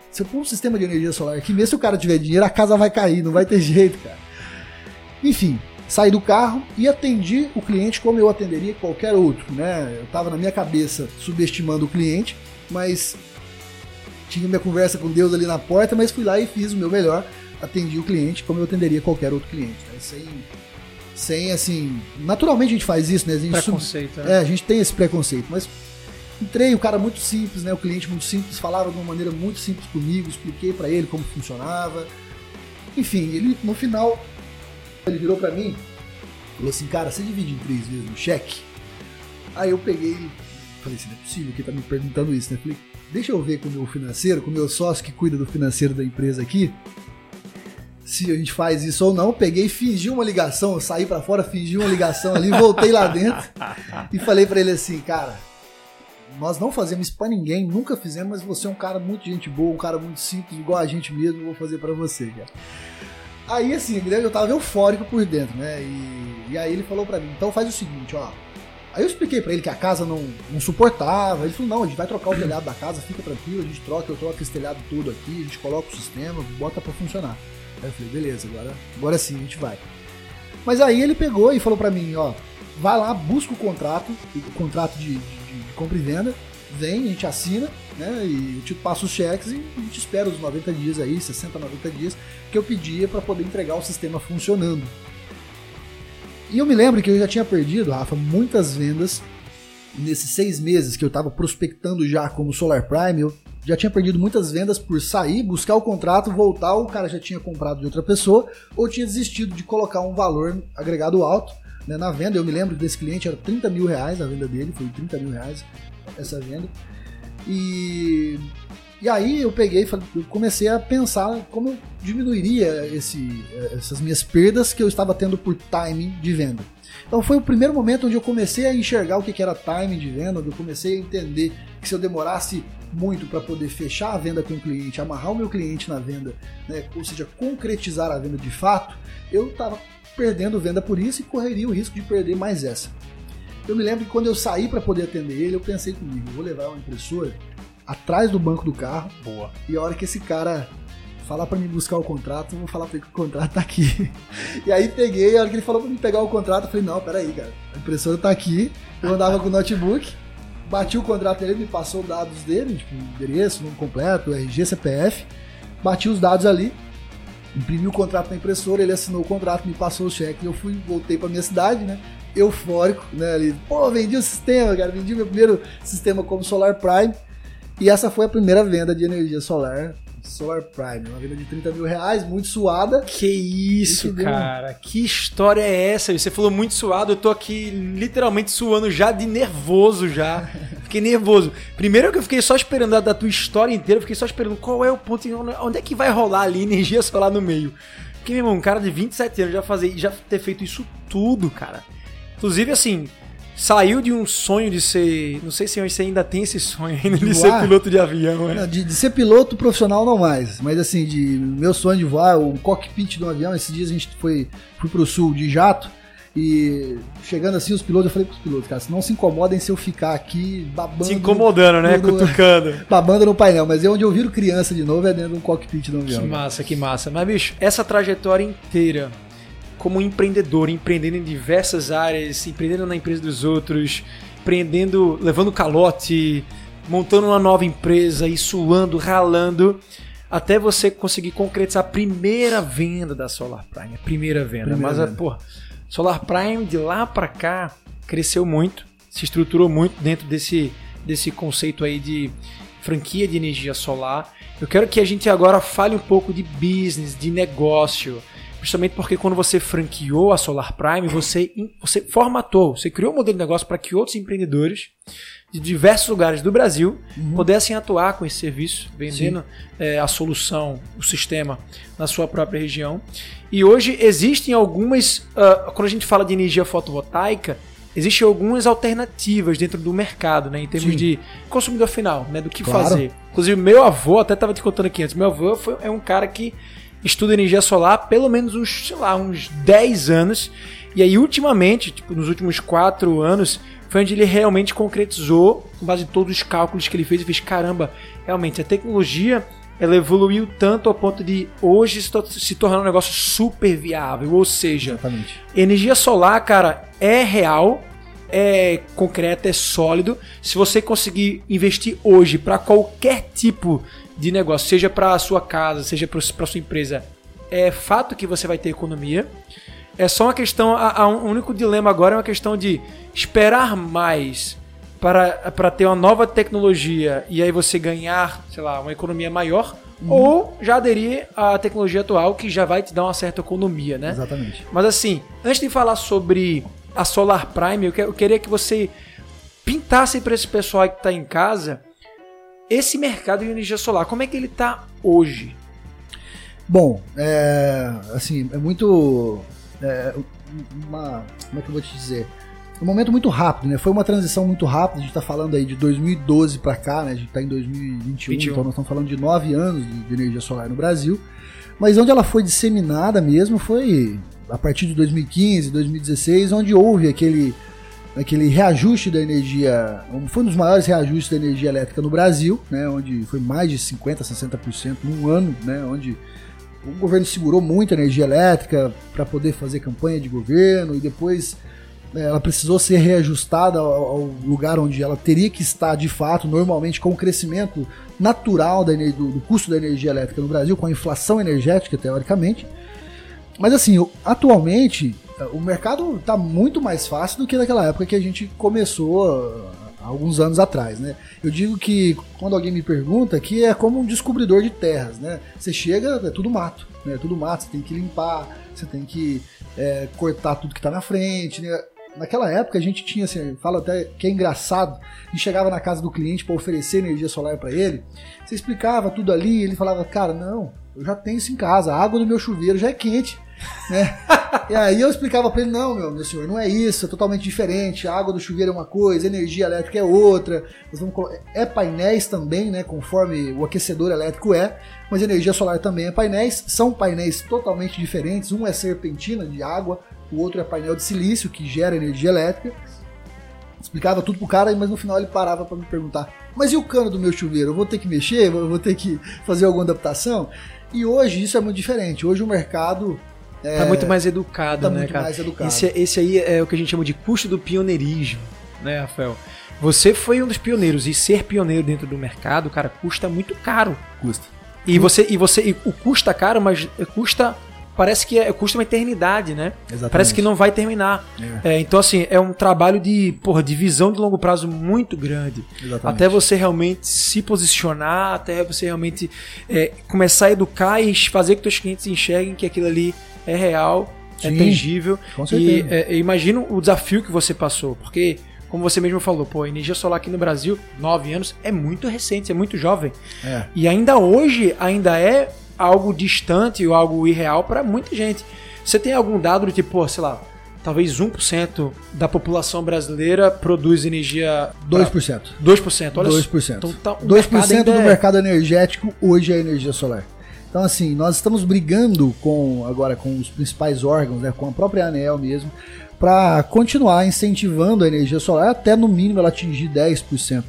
S2: se eu pôr um sistema de energia solar aqui, mesmo se o cara tiver dinheiro, a casa vai cair, não vai ter jeito, cara. Enfim, saí do carro e atendi o cliente como eu atenderia qualquer outro, né? Eu estava na minha cabeça subestimando o cliente, mas tinha minha conversa com Deus ali na porta, mas fui lá e fiz o meu melhor, atendi o cliente como eu atenderia qualquer outro cliente, né? sem, sem assim, naturalmente a gente faz isso, né? A gente
S1: preconceito,
S2: sub... né? É, a gente tem esse preconceito, mas entrei, o cara muito simples, né? O cliente muito simples, falava de uma maneira muito simples comigo, expliquei para ele como funcionava. Enfim, ele no final ele virou para mim, falou assim, cara, você divide em três vezes no cheque? Aí eu peguei e falei assim, não é possível que ele tá me perguntando isso, né? Falei, deixa eu ver com o meu financeiro, com o meu sócio que cuida do financeiro da empresa aqui, se a gente faz isso ou não. Peguei, fingi uma ligação, eu saí para fora, fingi uma ligação ali, voltei lá dentro e falei para ele assim, cara, nós não fazemos isso pra ninguém, nunca fizemos, mas você é um cara muito gente boa, um cara muito simples, igual a gente mesmo, vou fazer para você, cara. Aí, assim, eu tava eufórico por dentro, né? E, e aí ele falou para mim, então faz o seguinte, ó. Aí eu expliquei para ele que a casa não, não suportava. Ele falou, não, a gente vai trocar o telhado da casa, fica tranquilo, a gente troca, eu troco esse telhado todo aqui, a gente coloca o sistema, bota para funcionar. Aí eu falei, beleza, agora, agora sim, a gente vai. Mas aí ele pegou e falou para mim, ó, vai lá, busca o contrato, o contrato de, de, de compra e venda, vem, a gente assina, né? E eu te passo os cheques e a gente espera os 90 dias aí, 60, 90 dias, que eu pedia para poder entregar o sistema funcionando. E eu me lembro que eu já tinha perdido, Rafa, muitas vendas nesses seis meses que eu estava prospectando já como Solar Prime. Eu já tinha perdido muitas vendas por sair, buscar o contrato, voltar, o cara já tinha comprado de outra pessoa ou tinha desistido de colocar um valor agregado alto né, na venda. Eu me lembro desse cliente, era 30 mil reais a venda dele, foi 30 mil reais essa venda. E, e aí eu peguei e comecei a pensar como eu diminuiria esse, essas minhas perdas que eu estava tendo por timing de venda. Então foi o primeiro momento onde eu comecei a enxergar o que era timing de venda, onde eu comecei a entender que se eu demorasse muito para poder fechar a venda com o cliente, amarrar o meu cliente na venda, né, ou seja, concretizar a venda de fato, eu estava perdendo venda por isso e correria o risco de perder mais essa. Eu me lembro que quando eu saí para poder atender ele, eu pensei comigo, vou levar uma impressora atrás do banco do carro.
S1: Boa.
S2: E a hora que esse cara falar para mim buscar o contrato, eu vou falar para ele que o contrato tá aqui. E aí peguei, a hora que ele falou para mim pegar o contrato, eu falei, não, peraí, cara, a impressora tá aqui. Eu andava com o notebook, bati o contrato dele, me passou os dados dele, tipo, endereço, nome completo, RG, CPF, bati os dados ali, imprimi o contrato na impressora, ele assinou o contrato, me passou o cheque, eu fui, voltei para minha cidade, né? eufórico, né? Ali, pô, vendi o sistema, cara, vendi meu primeiro sistema como Solar Prime. E essa foi a primeira venda de energia solar Solar Prime, uma venda de 30 mil reais, muito suada.
S1: Que isso, que cara. Que história é essa? Você falou muito suado, eu tô aqui literalmente suando já de nervoso já. Fiquei nervoso. Primeiro que eu fiquei só esperando a da tua história inteira, eu fiquei só esperando qual é o ponto, onde é que vai rolar ali energia solar no meio. Porque, meu irmão, um cara de 27 anos já fazer, já ter feito isso tudo, cara. Inclusive, assim, saiu de um sonho de ser. Não sei se você ainda tem esse sonho ainda de, ser piloto de avião,
S2: né? De, de, ser piloto profissional não mais. Mas assim, de meu sonho de voar, o cockpit de um avião, esses dias a gente foi fui pro sul de jato. E chegando assim, os pilotos, eu falei pros pilotos, cara, não se incomodem se eu ficar aqui babando. Se
S1: incomodando, né? No, Cutucando.
S2: babando no painel, mas é onde eu viro criança de novo, é dentro de um cockpit do avião.
S1: Que massa, que massa. Mas, bicho, essa trajetória inteira como empreendedor, empreendendo em diversas áreas, empreendendo na empresa dos outros, empreendendo, levando calote, montando uma nova empresa e suando, ralando, até você conseguir concretizar a primeira venda da Solar Prime, a primeira venda. Primeira Mas, venda. pô, Solar Prime de lá para cá cresceu muito, se estruturou muito dentro desse, desse conceito aí de franquia de energia solar. Eu quero que a gente agora fale um pouco de business, de negócio, Justamente porque quando você franqueou a Solar Prime, você, você formatou, você criou um modelo de negócio para que outros empreendedores de diversos lugares do Brasil uhum. pudessem atuar com esse serviço, vendendo é, a solução, o sistema na sua própria região. E hoje existem algumas. Uh, quando a gente fala de energia fotovoltaica, existem algumas alternativas dentro do mercado, né? Em termos
S2: Sim.
S1: de consumidor final, né? Do que
S2: Claro.
S1: fazer. Inclusive, meu avô, até tava te contando aqui antes, meu avô foi- é um cara que estuda energia solar pelo menos uns, sei lá, uns 10 anos. E aí, ultimamente, tipo, nos últimos 4 anos, foi onde ele realmente concretizou, com base em todos os cálculos que ele fez, e fez, caramba, realmente, a tecnologia ela evoluiu tanto ao ponto de hoje se tornar um negócio super viável. Ou seja,
S2: Exatamente.
S1: Energia solar, cara, é real, é concreto, é sólido. Se você conseguir investir hoje para qualquer tipo de negócio, seja para a sua casa, seja para sua empresa, é fato que você vai ter economia. É só uma questão, a, a- o único dilema agora é uma questão de esperar mais para, para ter uma nova tecnologia e aí você ganhar, sei lá, uma economia maior, ou já aderir à tecnologia atual que já vai te dar uma certa economia, né?
S2: Exatamente.
S1: Mas assim, antes de falar sobre a Solar Prime, eu, que- eu queria que você pintasse para esse pessoal que está em casa esse mercado de energia solar. Como é que ele está hoje?
S2: Bom, é, assim, é muito. É, uma, como é que eu vou te dizer? Um momento muito rápido, né? Foi uma transição muito rápida. A gente tá falando aí de 2012 para cá, né? A gente tá em 2021,
S1: 21.
S2: então nós estamos falando de nove anos de, de energia solar no Brasil. Mas onde ela foi disseminada mesmo foi a partir de 2015, 2016, onde houve aquele, aquele reajuste da energia, foi um dos maiores reajustes da energia elétrica no Brasil, né? Onde foi mais de 50%, 60% num ano, né? Onde o governo segurou muito a energia elétrica para poder fazer campanha de governo e depois né, ela precisou ser reajustada ao, lugar onde ela teria que estar de fato, normalmente com o crescimento natural da, do, do custo da energia elétrica no Brasil, com a inflação energética, teoricamente. Mas assim, atualmente o mercado está muito mais fácil do que naquela época que a gente começou há alguns anos atrás, né? Eu digo que quando alguém me pergunta que é como um descobridor de terras, né? Você chega, é tudo mato, né? É tudo mato, você tem que limpar, você tem que é, cortar tudo que está na frente, né? Naquela época a gente tinha, assim, fala até que é engraçado, a gente chegava na casa do cliente para oferecer energia solar para ele, você explicava tudo ali, ele falava, cara, não, eu já tenho isso em casa, a água do meu chuveiro já é quente, né? E aí eu explicava para ele, não, meu, meu senhor, não é isso, é totalmente diferente, a água do chuveiro é uma coisa, energia elétrica é outra, é painéis também, né, conforme o aquecedor elétrico é, mas energia solar também é painéis, são painéis totalmente diferentes, um é serpentina de água, o outro é painel de silício que gera energia elétrica. Explicava tudo pro cara, mas no final ele parava para me perguntar: "Mas e o cano do meu chuveiro? Eu vou ter que mexer? Eu vou ter que fazer alguma adaptação?" E hoje isso é muito diferente. Hoje o mercado
S1: Tá muito mais educado,
S2: tá
S1: né,
S2: muito
S1: cara?
S2: mais educado.
S1: Esse, esse aí é o que a gente chama de custo do pioneirismo, né, Rafael? Você foi um dos pioneiros e ser pioneiro dentro do mercado, cara, custa muito caro.
S2: custa.
S1: E você e você e o custa caro, mas custa parece que é custa uma eternidade, né?
S2: Exatamente.
S1: Parece que não vai terminar. É, então assim é um trabalho de porra, de visão de longo prazo muito grande.
S2: Exatamente.
S1: Até você realmente se posicionar, até você realmente é, começar a educar e fazer que seus clientes enxerguem que aquilo ali é real, é
S2: Sim,
S1: tangível.
S2: com
S1: E
S2: certeza.
S1: é, eu imagino o desafio que você passou, porque como você mesmo falou, pô, a energia solar aqui no Brasil, nove anos, é muito recente, é muito jovem.
S2: É.
S1: E ainda hoje, ainda é algo distante ou algo irreal para muita gente. Você tem algum dado de tipo, sei lá, talvez 1% da população brasileira produz energia...
S2: 2%.
S1: 2%, olha só.
S2: 2%.
S1: Então, tá, o
S2: 2%
S1: mercado
S2: do
S1: é-
S2: mercado energético hoje é energia solar. Então, assim, nós estamos brigando com agora com os principais órgãos, né, com a própria ANEL mesmo, para continuar incentivando a energia solar até no mínimo ela atingir 10%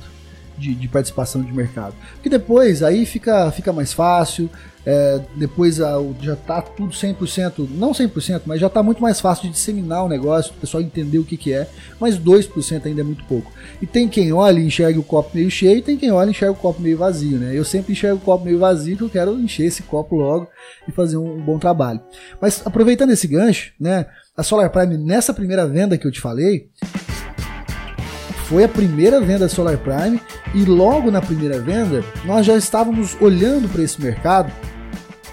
S2: de, de participação de mercado. Porque depois aí fica, fica mais fácil, é, depois a- já tá tudo 100%, não 100%, mas já tá muito mais fácil de disseminar o negócio, o pessoal entender o que, que é, mas 2% ainda é muito pouco. E tem quem olha e enxerga o copo meio cheio, e tem quem olha e enxerga o copo meio vazio, né? Eu sempre enxergo o copo meio vazio, que eu quero encher esse copo logo e fazer um, um bom trabalho. Mas aproveitando esse gancho, né? A Solar Prime, nessa primeira venda que eu te falei, foi a primeira venda da Solar Prime e logo na primeira venda nós já estávamos olhando para esse mercado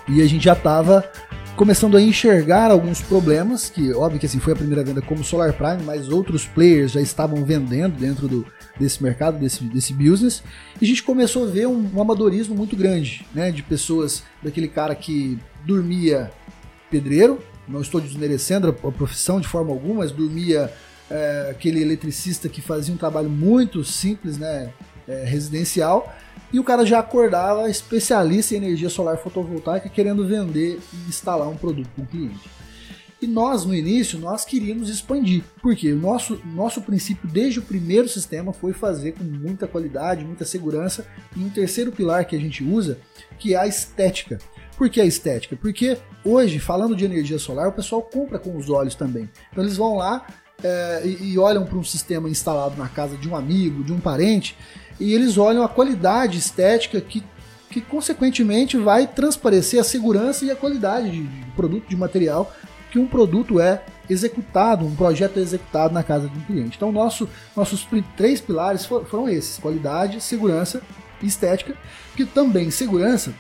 S2: e a gente já estava começando a enxergar alguns problemas, que óbvio que assim foi a primeira venda como Solar Prime, mas outros players já estavam vendendo dentro do, desse mercado, desse, desse business, e a gente começou a ver um, um amadorismo muito grande, né, de pessoas, daquele cara que dormia pedreiro, não estou desmerecendo a profissão de forma alguma, mas dormia é, aquele eletricista que fazia um trabalho muito simples, né, é, residencial, e o cara já acordava especialista em energia solar fotovoltaica querendo vender e instalar um produto para o cliente. E nós, no início, nós queríamos expandir. Porque o nosso, nosso princípio desde o primeiro sistema foi fazer com muita qualidade, muita segurança. E um terceiro pilar que a gente usa, que é a estética. Por que a estética? Porque hoje, falando de energia solar, o pessoal compra com os olhos também. Então eles vão lá é, e, e olham para um sistema instalado na casa de um amigo, de um parente, e eles olham a qualidade estética que, que consequentemente vai transparecer a segurança e a qualidade de, de produto, de material que um produto é executado, um projeto é executado na casa de um cliente. Então, nosso, nossos três pilares foram esses: qualidade, segurança e estética. Que também segurança,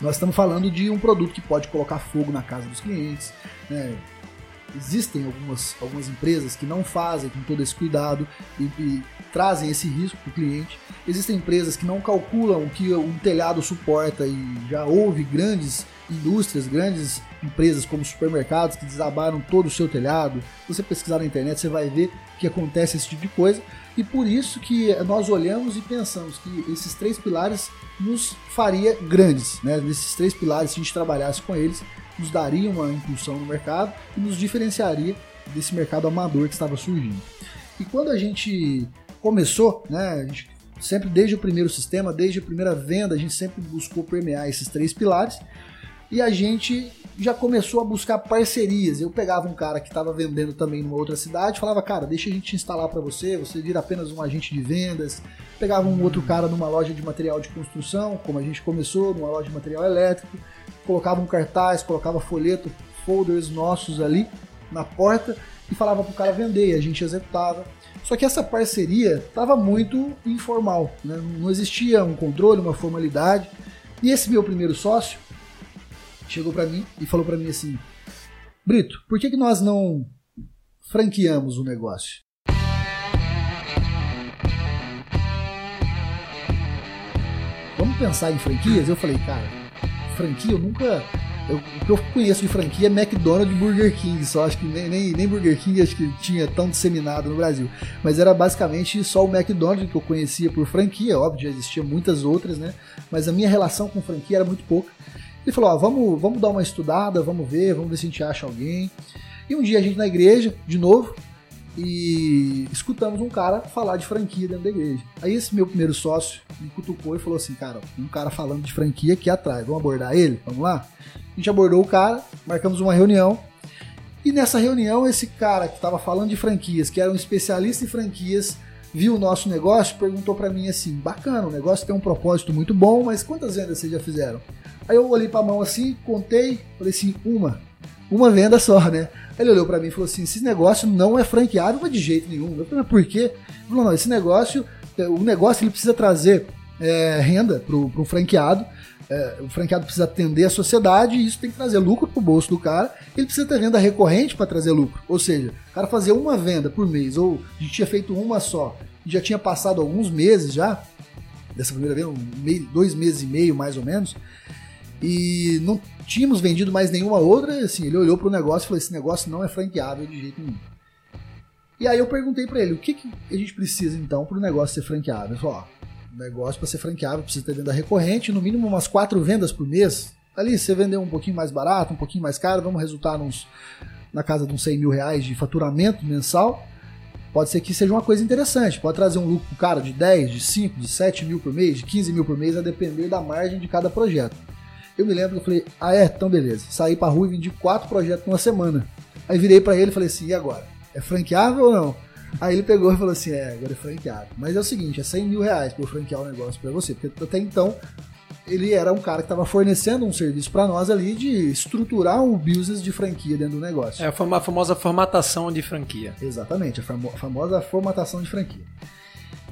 S2: nós estamos falando de um produto que pode colocar fogo na casa dos clientes, né? Existem algumas, algumas empresas que não fazem com todo esse cuidado e, e trazem esse risco para o cliente. Existem empresas que não calculam o que um telhado suporta e já houve grandes indústrias, grandes empresas como supermercados que desabaram todo o seu telhado. Se você pesquisar na internet, você vai ver que acontece esse tipo de coisa. E por isso que nós olhamos e pensamos que esses três pilares nos faria grandes, né? Nesses três pilares, se a gente trabalhasse com eles, nos daria uma impulsão no mercado e nos diferenciaria desse mercado amador que estava surgindo. E quando a gente começou, né, a gente sempre desde o primeiro sistema, desde a primeira venda, a gente sempre buscou permear esses três pilares e a gente já começou a buscar parcerias. Eu pegava um cara que estava vendendo também numa outra cidade, falava, cara, deixa a gente instalar para você, você vira apenas um agente de vendas. Pegava um outro cara numa loja de material de construção, como a gente começou, numa loja de material elétrico, colocava um cartaz, colocava folheto, folders nossos ali na porta e falava pro cara vender, e a gente executava. Só que essa parceria estava muito informal, né? não existia um controle, uma formalidade. E esse meu primeiro sócio chegou para mim e falou para mim assim: Brito, por que, que nós não franqueamos o negócio? Vamos pensar em franquias? Eu falei, cara, franquia eu nunca eu, o que eu conheço de franquia é McDonald's e Burger King, só acho que nem, nem, nem, Burger King acho que tinha tão disseminado no Brasil. Mas era basicamente só o McDonald's que eu conhecia por franquia, óbvio, já existiam muitas outras, né? Mas a minha relação com franquia era muito pouca. Ele falou: ó, vamos, vamos dar uma estudada, vamos ver, vamos ver se a gente acha alguém. E um dia a gente na igreja, de novo, e escutamos um cara falar de franquia dentro da igreja. Aí esse meu primeiro sócio me cutucou e falou assim: Cara, um cara falando de franquia aqui atrás, vamos abordar ele? Vamos lá? A gente abordou o cara, marcamos uma reunião. E nessa reunião, esse cara que estava falando de franquias, que era um especialista em franquias, viu o nosso negócio, perguntou para mim assim: bacana, o negócio tem um propósito muito bom, mas quantas vendas vocês já fizeram? Aí eu olhei para a mão assim, contei, falei assim: uma. Uma venda só, né? Ele olhou para mim e falou assim: esse negócio não é franqueável, mas de jeito nenhum. Eu falei, por quê? Ele falou: não, esse negócio, o negócio ele precisa trazer é, renda para o franqueado é, o franqueado precisa atender a sociedade e isso tem que trazer lucro pro bolso do cara. Ele precisa ter venda recorrente para trazer lucro. Ou seja, o cara fazer uma venda por mês, ou a gente tinha feito uma só, já tinha passado alguns meses já, dessa primeira vez, um dois meses e meio mais ou menos, e não tínhamos vendido mais nenhuma outra, assim, ele olhou pro negócio e falou: esse negócio não é franqueável de jeito nenhum. E aí eu perguntei para ele, o que, que a gente precisa então para o negócio ser franqueável? Ele falou, ó, negócio para ser franqueável precisa ter venda recorrente, no mínimo umas quatro vendas por mês. Ali, você vendeu um pouquinho mais barato, um pouquinho mais caro, vamos resultar nos, na casa de uns 100 mil reais de faturamento mensal. Pode ser que seja uma coisa interessante, pode trazer um lucro pro cara de 10, de 5, de 7 mil por mês, de 15 mil por mês, a depender da margem de cada projeto. Eu me lembro que eu falei, ah é? Então beleza. Saí pra rua e vendi quatro projetos numa semana. Aí virei para ele e falei assim, e agora? É franqueável ou não? Aí ele pegou e falou assim: é, agora é franqueado. Mas é o seguinte: é 100 mil reais pra eu franquear o negócio pra você. Porque até então ele era um cara que estava fornecendo um serviço para nós ali de estruturar o business de franquia dentro do negócio.
S1: É a famosa formatação de franquia.
S2: Exatamente, a famosa formatação de franquia.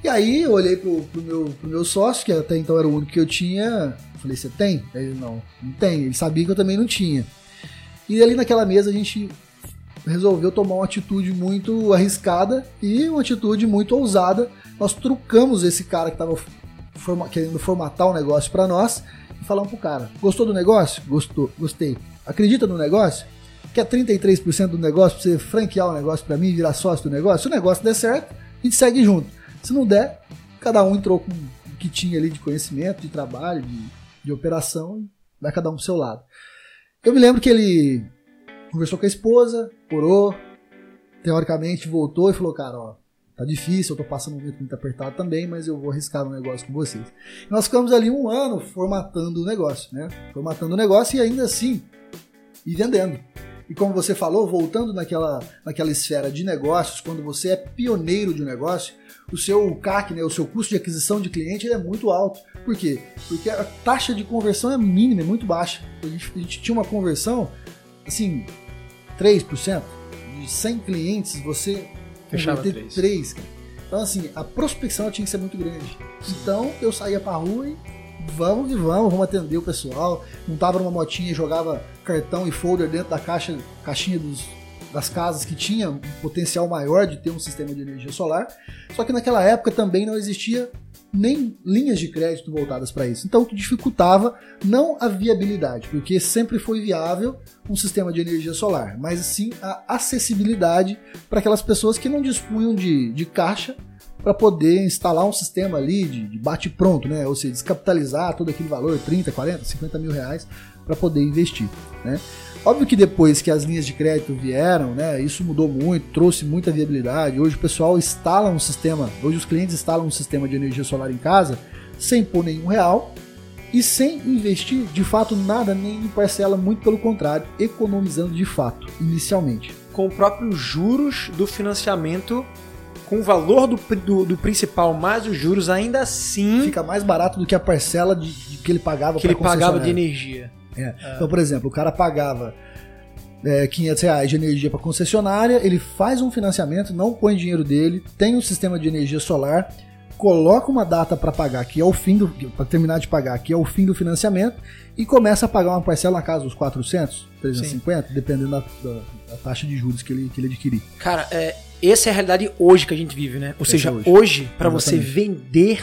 S2: E aí eu olhei pro, pro, meu, pro meu sócio, que até então era o único que eu tinha. Falei, você tem? Ele não, não tem. Ele sabia que eu também não tinha. E ali naquela mesa a gente resolveu tomar uma atitude muito arriscada e uma atitude muito ousada. Nós trucamos esse cara que estava forma, querendo formatar o negócio para nós e falamos pro cara: gostou do negócio? Gostou, gostei. Acredita no negócio? Quer 33% do negócio pra você franquear o negócio para mim, virar sócio do negócio? Se o negócio der certo, a gente segue junto. Se não der, cada um entrou com o que tinha ali de conhecimento, de trabalho, de, de operação, vai cada um pro seu lado. Eu me lembro que ele conversou com a esposa, orou, teoricamente voltou e falou, cara, ó, tá difícil, eu tô passando um momento muito apertado também, mas eu vou arriscar um negócio com vocês. E nós ficamos ali um ano formatando o negócio, né? Formatando o negócio e ainda assim, e vendendo. E como você falou, voltando naquela, naquela esfera de negócios, quando você é pioneiro de um negócio, o seu CAC, né, o seu custo de aquisição de cliente é muito alto. Por quê? Porque a taxa de conversão é mínima, é muito baixa. A gente, a gente tinha uma conversão, assim, 3%. De 100 clientes, você
S1: Fechava
S2: converter 3. cara. Então, assim, a prospecção tinha que ser muito grande. Então, eu saía pra rua e vamos que vamos, vamos atender o pessoal. Montava numa motinha e jogava cartão e folder dentro da caixa, caixinha dos, das casas que tinha um potencial maior de ter um sistema de energia solar. Só que naquela época também não existia nem linhas de crédito voltadas para isso. Então, o que dificultava não a viabilidade, porque sempre foi viável um sistema de energia solar, mas sim a acessibilidade para aquelas pessoas que não dispunham de, de caixa para poder instalar um sistema ali de, de bate-pronto, né? Ou seja, descapitalizar todo aquele valor, 30, 40, 50 mil reais, para poder investir, né? Óbvio que depois que as linhas de crédito vieram, né, isso mudou muito, trouxe muita viabilidade. Hoje o pessoal instala um sistema, hoje os clientes instalam um sistema de energia solar em casa sem pôr nenhum real e sem investir de fato nada nem em parcela, muito pelo contrário, economizando de fato, inicialmente.
S1: Com o próprio juros do financiamento, com o valor do, do, do principal mais os juros, ainda assim
S2: Fica mais barato do que a parcela de, de que ele pagava
S1: que ele pagava de energia.
S2: É. Então, por exemplo, o cara pagava é, 500 reais de energia para concessionária, ele faz um financiamento, não põe dinheiro dele, tem um sistema de energia solar, coloca uma data para pagar, que é o fim do, para terminar de pagar, que é o fim do financiamento, e começa a pagar uma parcela na casa dos 400, 350, dependendo da, da- da taxa de juros que ele, que ele adquirir.
S1: Cara, é, essa é a realidade hoje que a gente vive, né? Ou
S2: Essa
S1: seja,
S2: é hoje.
S1: hoje, para você vender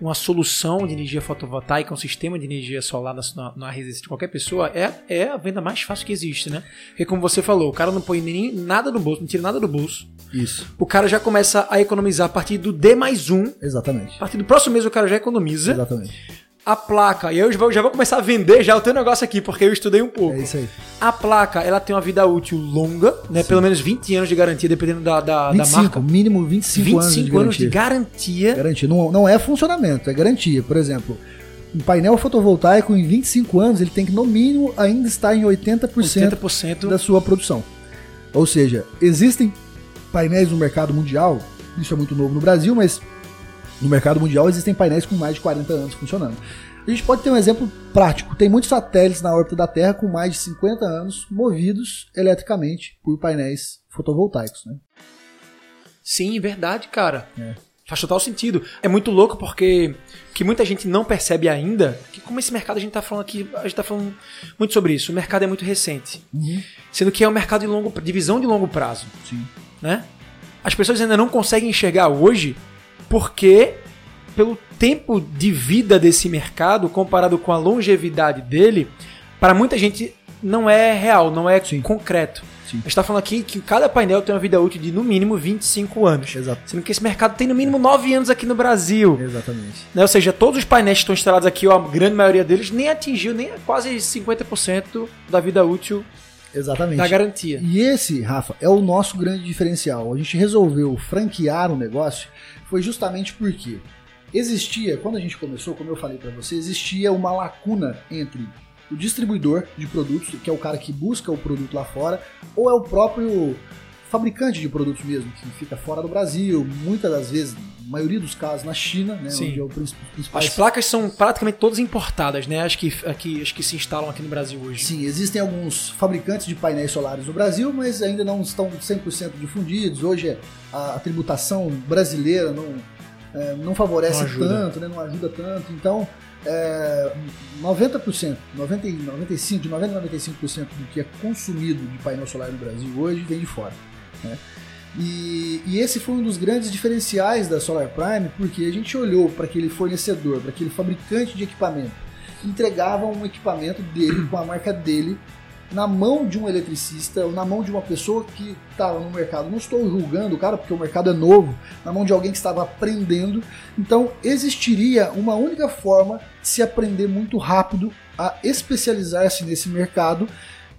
S1: uma solução de energia fotovoltaica, um sistema de energia solar na, na, residência de qualquer pessoa, é, é a venda mais fácil que existe, né? Porque como você falou, o cara não põe nem nada no bolso, não tira nada do bolso.
S2: Isso,
S1: O cara já começa a economizar a partir do D mais um.
S2: exatamente.
S1: A partir do próximo mês o cara já economiza.
S2: Exatamente.
S1: A placa, e eu já vou, começar a vender já o teu negócio aqui, porque eu estudei um pouco.
S2: É isso aí.
S1: A placa, ela tem uma vida útil longa, né? Pelo menos 20 anos de garantia, dependendo da, da, da
S2: 25,
S1: marca.
S2: mínimo 25, anos de
S1: 25 anos de
S2: garantia.
S1: garantia.
S2: Garantia. Não, não é funcionamento, é garantia. Por exemplo, um painel fotovoltaico em 25 anos, ele tem que, no mínimo, ainda estar em 80%,
S1: 80%
S2: da sua produção. Ou seja, existem painéis no mercado mundial, isso é muito novo no Brasil, mas no mercado mundial existem painéis com mais de 40 anos funcionando. A gente pode ter um exemplo prático. Tem muitos satélites na órbita da Terra com mais de 50 anos movidos eletricamente por painéis fotovoltaicos. Né?
S1: Sim, verdade, cara.
S2: É.
S1: Faz total sentido. É muito louco porque que muita gente não percebe ainda que como esse mercado a gente tá falando aqui, a gente tá falando muito sobre isso. O mercado é muito recente, sendo que é um mercado de longo, de visão de longo prazo,
S2: Sim.
S1: né? As pessoas ainda não conseguem enxergar hoje porque pelo tempo de vida desse mercado comparado com a longevidade dele, para muita gente não é real, não é
S2: Sim.
S1: concreto.
S2: Sim.
S1: A gente tá falando aqui que cada painel tem uma vida útil de no mínimo 25 anos.
S2: Exato.
S1: Sendo que esse mercado tem no mínimo 9 anos aqui no Brasil.
S2: Exatamente.
S1: Né? Ou seja, todos os painéis que estão instalados aqui, ó, a grande maioria deles, nem atingiu nem quase 50% da vida útil
S2: Exatamente.
S1: da garantia.
S2: E esse, Rafa, é o nosso grande diferencial. A gente resolveu franquear um negócio foi justamente porque existia, quando a gente começou, como eu falei para você, existia uma lacuna entre o distribuidor de produtos, que é o cara que busca o produto lá fora, ou é o próprio fabricante de produtos mesmo, que fica fora do Brasil, muitas das vezes, maioria dos casos, na China, né,
S1: Sim.
S2: onde é o princi- principal
S1: As placas são praticamente todas importadas, né? As que, aqui, as que se instalam aqui no Brasil hoje.
S2: Sim, existem alguns fabricantes de painéis solares no Brasil, mas ainda não estão 100% difundidos. Hoje a, a tributação brasileira não, é, não favorece
S1: Não
S2: tanto, né, não ajuda tanto. Então, é, 90%, 90, e 95, de 90 a 95% do que é consumido de painel solar no Brasil hoje vem de fora. né? E, e esse foi um dos grandes diferenciais da Solar Prime, porque a gente olhou para aquele fornecedor, para aquele fabricante de equipamento, que entregava um equipamento dele, com a marca dele, na mão de um eletricista ou na mão de uma pessoa que estava no mercado. Não estou julgando o cara porque o mercado é novo, na mão de alguém que estava aprendendo. Então existiria uma única forma de se aprender muito rápido a especializar-se nesse mercado,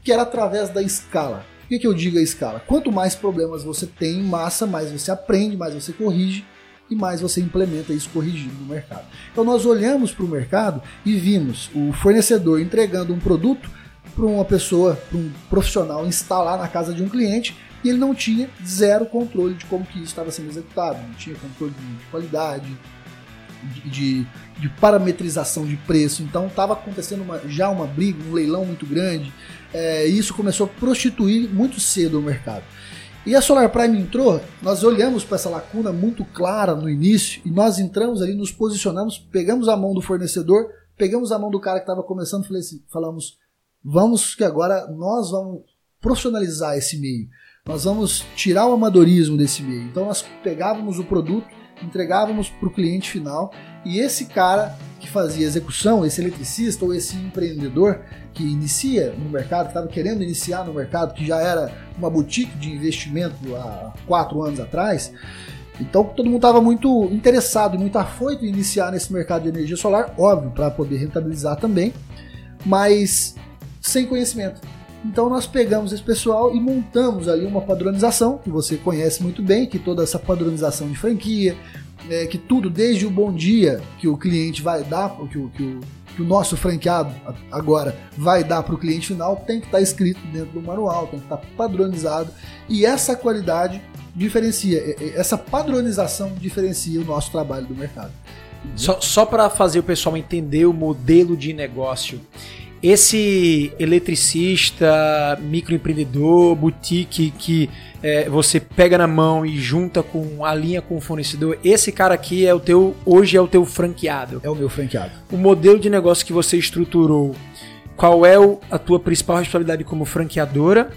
S2: que era através da escala. Por que, que eu digo a escala? Quanto mais problemas você tem em massa, mais você aprende, mais você corrige e mais você implementa isso corrigindo no mercado. Então nós olhamos para o mercado e vimos o fornecedor entregando um produto para uma pessoa, para um profissional instalar na casa de um cliente e ele não tinha zero controle de como que isso estava sendo executado, não tinha controle de qualidade, de, de, de parametrização de preço. Então estava acontecendo uma, já uma briga, um leilão muito grande. É, e isso começou a prostituir muito cedo o mercado. E a Solar Prime entrou, nós olhamos para essa lacuna muito clara no início e nós entramos ali, nos posicionamos, pegamos a mão do fornecedor, pegamos a mão do cara que estava começando, falei assim, falamos, vamos que agora nós vamos profissionalizar esse meio. Nós vamos tirar o amadorismo desse meio. Então nós pegávamos o produto, entregávamos para o cliente final e esse cara que fazia execução, esse eletricista ou esse empreendedor que inicia no mercado, que estava querendo iniciar no mercado, que já era uma boutique de investimento há quatro anos atrás, então todo mundo estava muito interessado e muito afoito em iniciar nesse mercado de energia solar, óbvio, para poder rentabilizar também, mas sem conhecimento. Então nós pegamos esse pessoal e montamos ali uma padronização, que você conhece muito bem, que toda essa padronização de franquia, é, que tudo, desde o bom dia que o cliente vai dar, que o, que o, que o nosso franqueado agora vai dar para o cliente final, tem que estar tá escrito dentro do manual, tem que estar tá padronizado. E essa qualidade diferencia, essa padronização diferencia o nosso trabalho do mercado.
S1: Só, só para fazer o pessoal entender o modelo de negócio esse eletricista, microempreendedor, boutique que é, você pega na mão e junta com a linha com o fornecedor, esse cara aqui é o teu hoje é o teu franqueado.
S2: É o meu franqueado.
S1: O modelo de negócio que você estruturou, qual é a tua principal responsabilidade como franqueadora?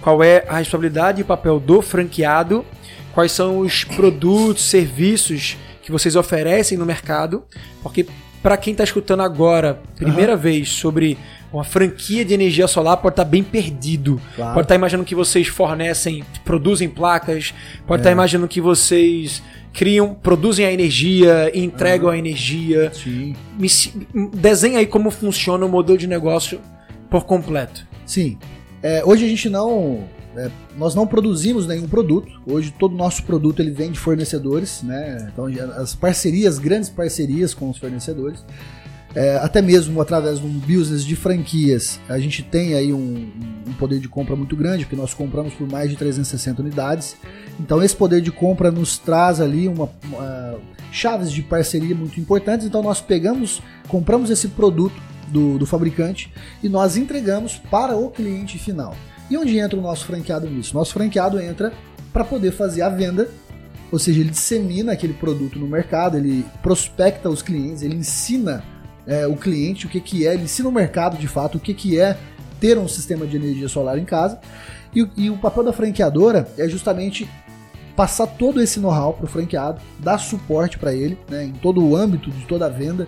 S1: Qual é a responsabilidade e o papel do franqueado? Quais são os produtos, serviços que vocês oferecem no mercado? Porque para quem está escutando agora, primeira uhum. vez, sobre uma franquia de energia solar, pode estar tá bem perdido. Claro. Pode estar tá imaginando que vocês fornecem, produzem placas, pode estar tá é. tá imaginando que vocês criam, produzem a energia, entregam uhum. a energia.
S2: Sim.
S1: Me, desenha aí como funciona o modelo de negócio por completo.
S2: Sim. É, hoje a gente não é, nós não produzimos nenhum produto. Hoje todo o nosso produto ele vem de fornecedores, né? Então as parcerias, grandes parcerias com os fornecedores, é, até mesmo através de um business de franquias, a gente tem aí um, um, poder de compra muito grande, porque nós compramos por mais de 360 unidades. Então esse poder de compra nos traz ali uma, uma chaves de parceria muito importantes. Então nós pegamos, compramos esse produto do, do fabricante e nós entregamos para o cliente final. E onde entra o nosso franqueado nisso? Nosso franqueado entra para poder fazer a venda, ou seja, ele dissemina aquele produto no mercado, ele prospecta os clientes, ele ensina é, o cliente o que, que é, ele ensina o mercado de fato o que, que é ter um sistema de energia solar em casa. E, e o papel da franqueadora é justamente passar todo esse know-how para o franqueado, dar suporte para ele né, em todo o âmbito de toda a venda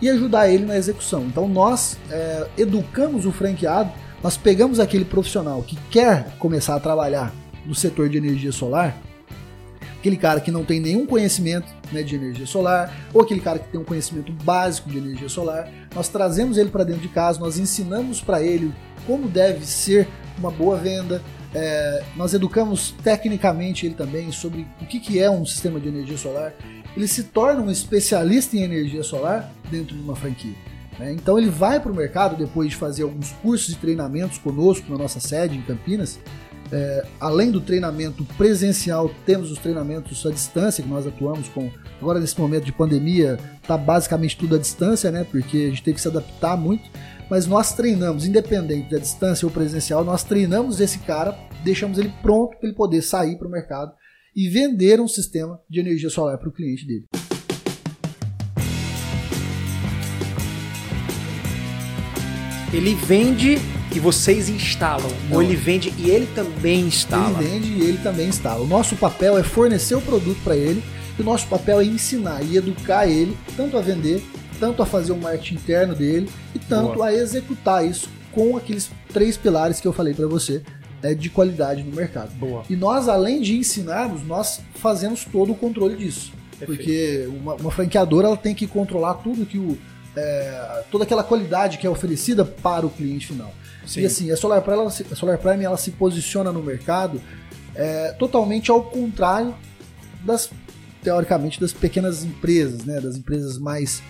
S2: e ajudar ele na execução. Então nós é, educamos o franqueado nós pegamos aquele profissional que quer começar a trabalhar no setor de energia solar, aquele cara que não tem nenhum conhecimento né, de energia solar, ou aquele cara que tem um conhecimento básico de energia solar, nós trazemos ele para dentro de casa, nós ensinamos para ele como deve ser uma boa venda, é, nós educamos tecnicamente ele também sobre o que, que é um sistema de energia solar. Ele se torna um especialista em energia solar dentro de uma franquia. Né? Então ele vai para o mercado depois de fazer alguns cursos e treinamentos conosco na nossa sede em Campinas. É, além do treinamento presencial, temos os treinamentos à distância que nós atuamos com. Agora, nesse momento de pandemia, está basicamente tudo à distância, né? Porque a gente tem que se adaptar muito. Mas nós treinamos, independente da distância ou presencial, nós treinamos esse cara, deixamos ele pronto para ele poder sair para o mercado e vender um sistema de energia solar para o cliente dele.
S1: Ele vende e vocês instalam. Não. Ou ele vende e ele também instala.
S2: Ele vende e ele também instala. O nosso papel é fornecer o produto para ele e o nosso papel é ensinar e educar ele tanto a vender, tanto a fazer o marketing interno dele e tanto Boa. a executar isso com aqueles três pilares que eu falei para você é, de qualidade no mercado.
S1: Boa.
S2: E nós, além de ensinarmos, nós fazemos todo o controle disso.
S1: Perfeito.
S2: Porque uma, uma franqueadora ela tem que controlar tudo que o. é, toda aquela qualidade que é oferecida para o cliente final.
S1: Sim.
S2: E assim, a Solar Prime, ela, se- a Solar Prime ela se posiciona no mercado é, totalmente ao contrário das, teoricamente, das pequenas empresas, né? Das empresas mais.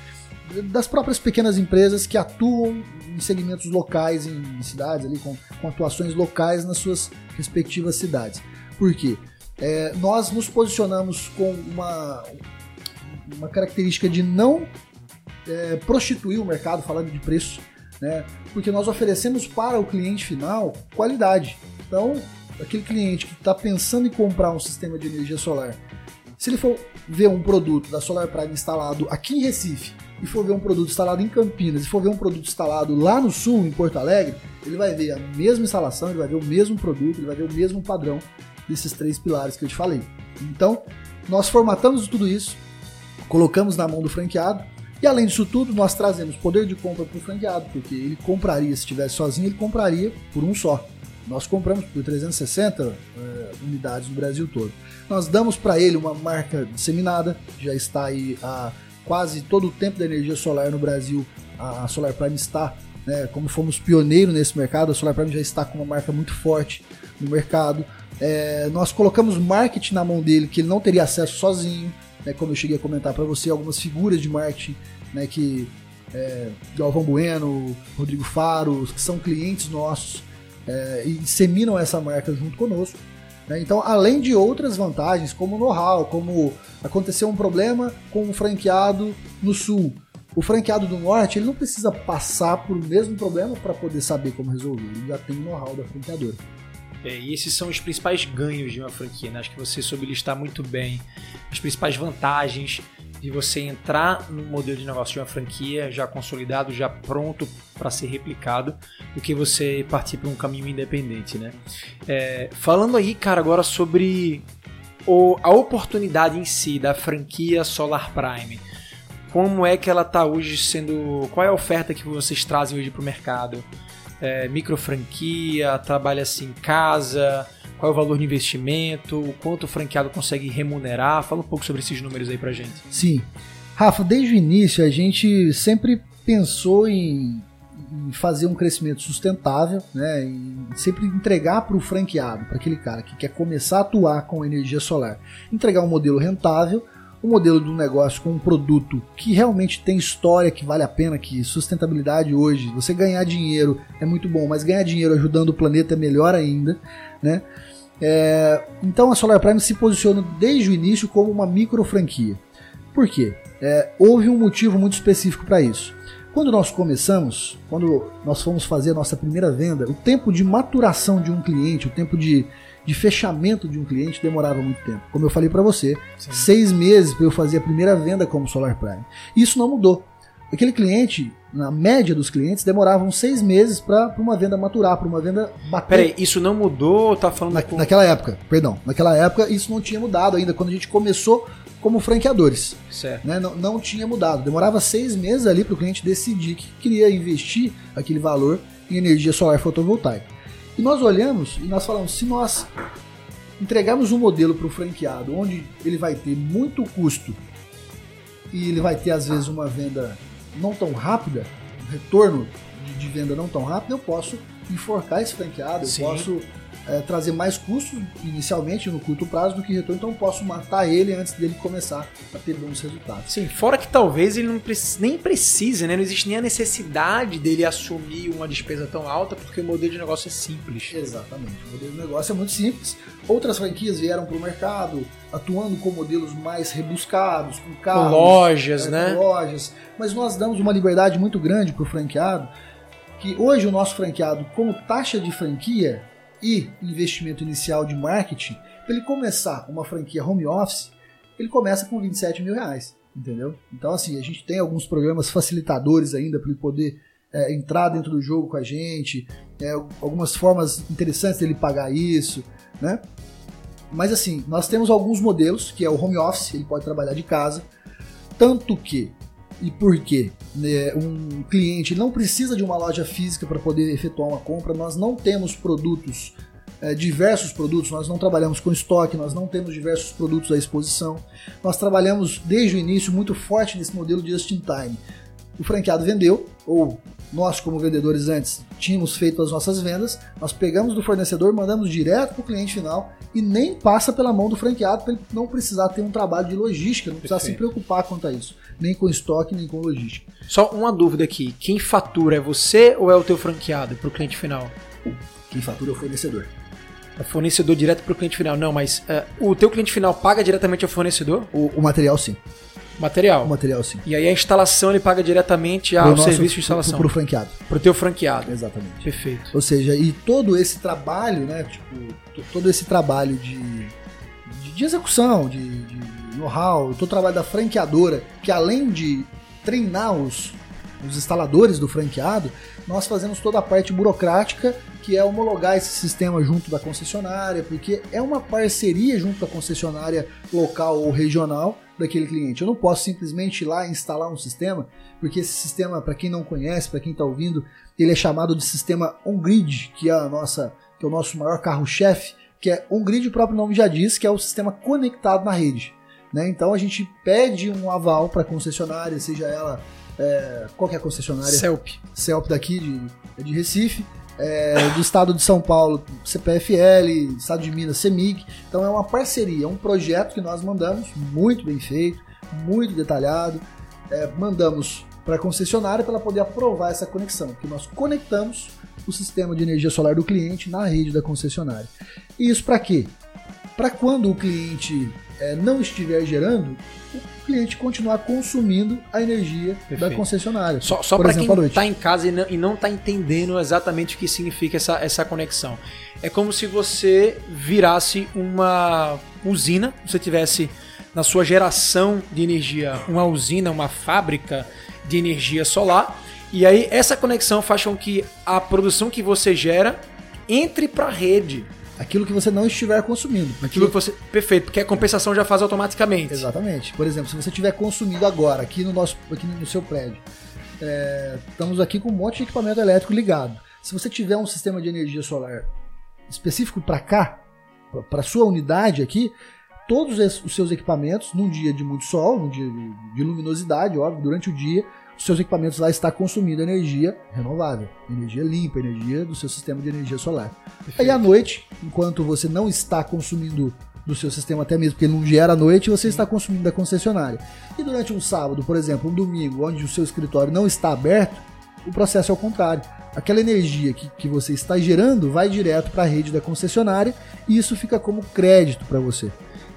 S2: das próprias pequenas empresas que atuam em segmentos locais, em cidades ali, com, com atuações locais nas suas respectivas cidades. Por quê? É, nós nos posicionamos com uma, uma característica de não é, prostituir o mercado falando de preço, né? Porque nós oferecemos para o cliente final qualidade. Então, aquele cliente que está pensando em comprar um sistema de energia solar, se ele for ver um produto da Solar Prime instalado aqui em Recife e for ver um produto instalado em Campinas e for ver um produto instalado lá no sul, em Porto Alegre, ele vai ver a mesma instalação, ele vai ver o mesmo produto, ele vai ver o mesmo padrão desses três pilares que eu te falei. Então, nós formatamos tudo isso, colocamos na mão do franqueado e além disso tudo, nós trazemos poder de compra para o franqueado, porque ele compraria, se estivesse sozinho, ele compraria por um só. Nós compramos por 360 eh, unidades no Brasil todo. Nós damos para ele uma marca disseminada, já está aí há quase todo o tempo da energia solar no Brasil. A Solar Prime está, né, como fomos pioneiros nesse mercado, a Solar Prime já está com uma marca muito forte no mercado. Eh, nós colocamos marketing na mão dele que ele não teria acesso sozinho, né, como eu cheguei a comentar para você, algumas figuras de marketing né, que é, Galvão Bueno, Rodrigo Faro, que são clientes nossos é, e disseminam essa marca junto conosco. né? Então, além de outras vantagens, como know-how, como aconteceu um problema com um franqueado no sul. O franqueado do norte ele não precisa passar por o mesmo problema para poder saber como resolver. Ele já tem o know-how da franqueadora.
S1: É, e esses são os principais ganhos de uma franquia. Né? Acho que você soube listar muito bem as principais vantagens de você entrar no modelo de negócio de uma franquia já consolidado, já pronto para ser replicado, do que você partir para um caminho independente. Né? É, falando aí, cara, agora sobre o- a oportunidade em si da franquia Solar Prime. Como é que ela está hoje sendo. Qual é a oferta que vocês trazem hoje para o mercado? É, micro franquia, trabalha assim em casa, qual é o valor de investimento, o quanto o franqueado consegue remunerar. Fala um pouco sobre esses números aí pra gente.
S2: Sim. Rafa, desde o início a gente sempre pensou em, em fazer um crescimento sustentável, né? Em sempre entregar para o franqueado, para aquele cara que quer começar a atuar com energia solar, entregar um modelo rentável, um modelo de um negócio com um produto que realmente tem história, que vale a pena, que sustentabilidade hoje, você ganhar dinheiro é muito bom, mas ganhar dinheiro ajudando o planeta é melhor ainda, né? É, então a Solar Prime se posiciona desde o início como uma micro franquia. Por quê? É, houve um motivo muito específico para isso. Quando nós começamos, quando nós fomos fazer a nossa primeira venda, o tempo de maturação de um cliente, o tempo de, de fechamento de um cliente demorava muito tempo. Como eu falei para você, seis meses para eu fazer a primeira venda como Solar Prime. Isso não mudou. Aquele cliente, na média dos clientes, demoravam seis meses para uma venda maturar, para uma venda bater.
S1: Peraí, isso não mudou? Tá falando
S2: Na-
S1: com...
S2: naquela época, perdão, naquela época isso não tinha mudado ainda, quando a gente começou como franqueadores.
S1: Certo.
S2: né, não, não tinha mudado. Demorava seis meses ali para o cliente decidir que queria investir aquele valor em energia solar fotovoltaica. E nós olhamos e nós falamos, se nós entregarmos um modelo para o franqueado onde ele vai ter muito custo e ele vai ter às vezes uma venda não tão rápida, um retorno de, de venda não tão rápido, eu posso enforcar esse franqueado, eu
S1: Sim.
S2: posso é, trazer mais custos inicialmente no curto prazo do que retorno, então eu posso matar ele antes dele começar a ter bons resultados.
S1: Sim, fora que talvez ele não preci- nem precise, né? Não existe nem a necessidade dele assumir uma despesa tão alta, porque o modelo de negócio é simples.
S2: Exatamente. O modelo de negócio é muito simples. Outras franquias vieram para o mercado atuando com modelos mais rebuscados, com carros,
S1: lojas,
S2: é,
S1: né?
S2: com lojas. Mas nós damos uma liberdade muito grande para o franqueado, que hoje o nosso franqueado, como taxa de franquia e investimento inicial de marketing, para ele começar uma franquia home office, ele começa com 27 mil reais. Entendeu? Então, assim, a gente tem alguns programas facilitadores ainda para ele poder é, entrar dentro do jogo com a gente, é, algumas formas interessantes dele pagar isso, né? Mas assim, nós temos alguns modelos, que é o home office, ele pode trabalhar de casa, tanto que E por quê? Né, um cliente não precisa de uma loja física para poder efetuar uma compra, nós não temos produtos é, diversos produtos, nós não trabalhamos com estoque, nós não temos diversos produtos à exposição. Nós trabalhamos desde o início muito forte nesse modelo de just in time. O franqueado vendeu, ou nós, como vendedores antes, tínhamos feito as nossas vendas, nós pegamos do fornecedor, mandamos direto para o cliente final e nem passa pela mão do franqueado para ele não precisar ter um trabalho de logística, não precisar Perfeito. se preocupar quanto a isso, nem com estoque, nem com logística.
S1: Só uma dúvida aqui: quem fatura é você ou é o teu franqueado para o cliente final?
S2: Quem fatura é o fornecedor.
S1: É fornecedor direto para o cliente final. Não, mas uh, o teu cliente final paga diretamente ao fornecedor?
S2: O, o material sim.
S1: Material.
S2: O material, sim.
S1: E aí a instalação ele paga diretamente ao nosso, serviço de instalação.
S2: Pro, pro franqueado.
S1: Pro teu franqueado.
S2: Exatamente.
S1: Perfeito.
S2: Ou seja, e todo esse trabalho, né? Tipo, todo esse trabalho de, de, de execução, de, de know-how, todo o trabalho da franqueadora, que além de treinar os, os instaladores do franqueado, nós fazemos toda a parte burocrática, que é homologar esse sistema junto da concessionária, porque é uma parceria junto da concessionária local ou regional daquele cliente. Eu não posso simplesmente ir lá instalar um sistema, porque esse sistema, para quem não conhece, para quem está ouvindo, ele é chamado de sistema on-grid, que é nossa, que é o nosso maior carro-chefe, que é on-grid, o próprio nome já diz, que é o sistema conectado na rede. Né? Então a gente pede um aval para a concessionária, seja ela é, qual que é a concessionária?
S1: CELP.
S2: CELP daqui de, de Recife. É, do estado de São Paulo, CPFL, estado de Minas, CEMIG. Então é uma parceria, é um projeto que nós mandamos, muito bem feito, muito detalhado. É, mandamos para a concessionária para ela poder aprovar essa conexão, que nós conectamos o sistema de energia solar do cliente na rede da concessionária. E isso para quê? Para quando o cliente é, não estiver gerando, o cliente continuar consumindo a energia Perfeito. da concessionária.
S1: Só, só para quem está em casa e não está entendendo exatamente o que significa essa, essa conexão. É como se você virasse uma usina, você tivesse na sua geração de energia uma usina, uma fábrica de energia solar, e aí essa conexão faz com que a produção que você gera entre para a rede
S2: aquilo que você não estiver consumindo.
S1: Aquilo que você. Perfeito, porque a compensação já faz automaticamente.
S2: Exatamente. Por exemplo, se você estiver consumindo agora, aqui no nosso, aqui no seu prédio, é, estamos aqui com um monte de equipamento elétrico ligado. Se você tiver um sistema de energia solar específico para cá, para sua unidade aqui, todos os seus equipamentos, num dia de muito sol, num dia de luminosidade, óbvio, durante o dia, seus equipamentos lá estão consumindo energia renovável, energia limpa, energia do seu sistema de energia solar. Perfeito. Aí à noite, enquanto você não está consumindo do seu sistema até mesmo porque ele não gera à noite, você está consumindo da concessionária. E durante um sábado, por exemplo, um domingo, onde o seu escritório não está aberto, o processo é o contrário. Aquela energia que, que você está gerando vai direto para a rede da concessionária e isso fica como crédito para você.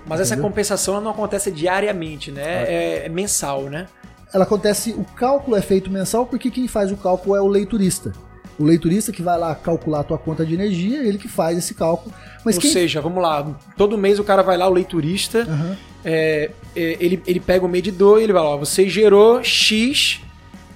S1: Mas Entendeu? essa compensação não acontece diariamente, né? É, é mensal, né?
S2: Ela acontece, o cálculo é feito mensal porque quem faz o cálculo é o leiturista. O leiturista que vai lá calcular a tua conta de energia, ele que faz esse cálculo. Mas
S1: Ou
S2: quem...
S1: seja, vamos lá, todo mês o cara vai lá, o leiturista, uhum. é, é, ele, ele pega o medidor e ele vai lá, você gerou X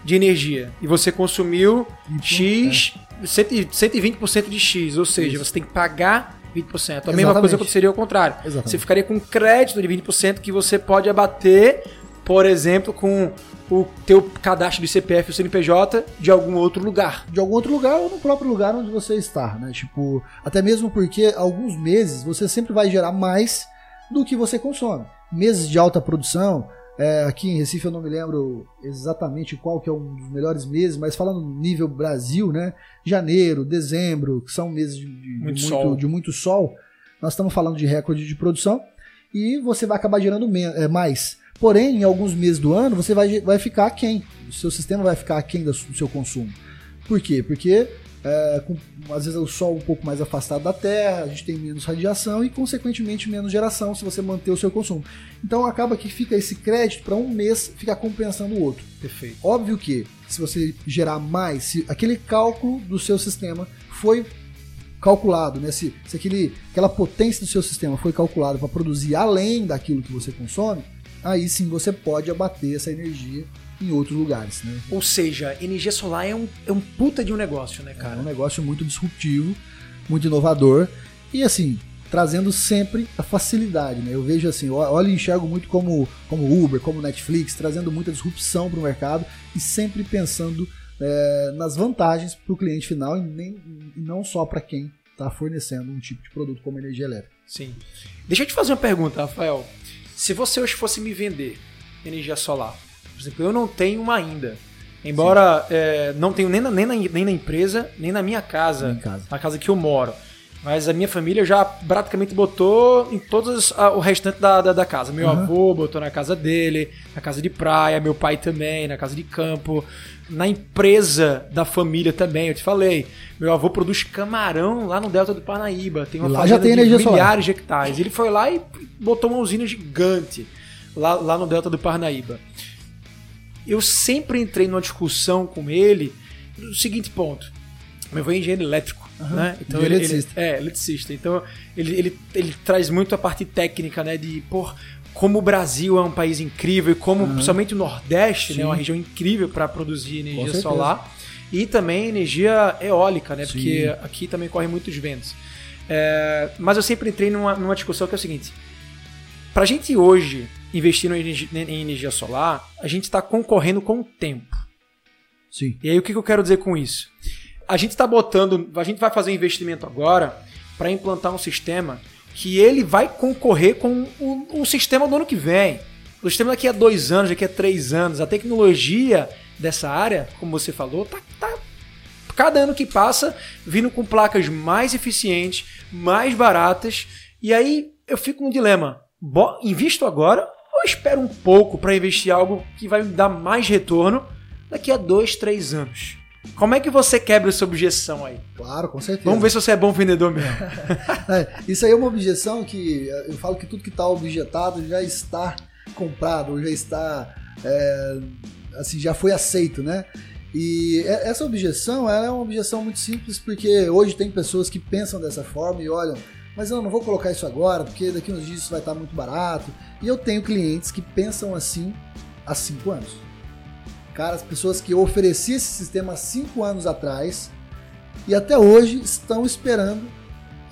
S1: de energia e você consumiu então, X, é. 120% de X, ou seja, Isso. você tem que pagar 20%. A Exatamente. mesma coisa aconteceria ao contrário. Exatamente. Você ficaria com crédito de 20% que você pode abater por exemplo, com o teu cadastro de CPF ou CNPJ de algum outro lugar.
S2: De algum outro lugar ou no próprio lugar onde você está, né? Tipo, até mesmo porque alguns meses você sempre vai gerar mais do que você consome. Meses de alta produção, é, aqui em Recife eu não me lembro exatamente qual que é um dos melhores meses, mas falando nível Brasil, né? Janeiro, dezembro, que são meses de, de muito, muito, de muito sol, nós estamos falando de recorde de produção e você vai acabar gerando é, mais. Porém, em alguns meses do ano, você vai, vai ficar aquém. O seu sistema vai ficar aquém do seu consumo. Por quê? Porque é, com, às vezes o sol um pouco mais afastado da Terra, a gente tem menos radiação e, consequentemente, menos geração se você manter o seu consumo. Então acaba que fica esse crédito para um mês ficar compensando o outro.
S1: Perfeito.
S2: Óbvio que se você gerar mais, se aquele cálculo do seu sistema foi calculado, né? Se, se aquele, aquela potência do seu sistema foi calculada para produzir além daquilo que você consome, aí sim você pode abater essa energia em outros lugares, né?
S1: Ou seja, energia solar é um, é um puta de um negócio, né, cara?
S2: É um negócio muito disruptivo, muito inovador. E assim, trazendo sempre a facilidade. Né? Eu vejo assim, olho e enxergo muito como, como Uber, como Netflix, trazendo muita disrupção para o mercado e sempre pensando é, nas vantagens para o cliente final e, nem, e não só para quem está fornecendo um tipo de produto como energia elétrica.
S1: Sim. Deixa eu te fazer uma pergunta, Rafael. Se você hoje fosse me vender energia solar, por exemplo, eu não tenho uma ainda. Embora é, não tenho nem na, nem, na, nem na empresa, nem na minha casa,
S2: casa,
S1: na casa que eu moro. Mas a minha família já praticamente botou em todos o restante da, da, da casa. Meu uhum. avô botou na casa dele, na casa de praia, meu pai também, na casa de campo, na empresa da família também. Eu te falei, meu avô produz camarão lá no Delta do Parnaíba. Tem uma
S2: fazenda tem de milhares
S1: solar. de hectares. Ele foi lá e botou uma usina gigante lá, lá no Delta do Parnaíba. Eu sempre entrei numa discussão com ele do seguinte ponto. Meu avô é engenheiro elétrico. Uhum. Né? Então ele. Ele, é, eletricista. Então ele, ele, ele traz muito a parte técnica, né? De, por como o Brasil é um país incrível e como uhum. principalmente o Nordeste, né, é uma região incrível para produzir energia solar e também energia eólica, né? Sim. Porque aqui também correm muitos ventos. É, mas eu sempre entrei numa, numa discussão que é o seguinte: para a gente hoje investir em energia solar, a gente está concorrendo com o tempo.
S2: Sim.
S1: E aí o que eu quero dizer com isso? a gente está botando, a gente vai fazer um investimento agora para implantar um sistema que ele vai concorrer com o, sistema do ano que vem. O sistema daqui a dois anos, daqui a três anos. A tecnologia dessa área, como você falou, tá, tá cada ano que passa vindo com placas mais eficientes, mais baratas. E aí eu fico num dilema: invisto agora ou espero um pouco para investir algo que vai me dar mais retorno daqui a dois, três anos? Como é que você quebra essa objeção aí?
S2: Claro, com certeza.
S1: Vamos ver se você é bom vendedor mesmo.
S2: é, isso aí é uma objeção que eu falo que tudo que está objetado já está comprado, já está é, assim já foi aceito, né? E essa objeção é uma objeção muito simples porque hoje tem pessoas que pensam dessa forma e olham, mas eu não vou colocar isso agora porque daqui uns dias isso vai estar muito barato. E eu tenho clientes que pensam assim há cinco anos. Cara, as pessoas que eu ofereci esse sistema há cinco anos atrás e até hoje estão esperando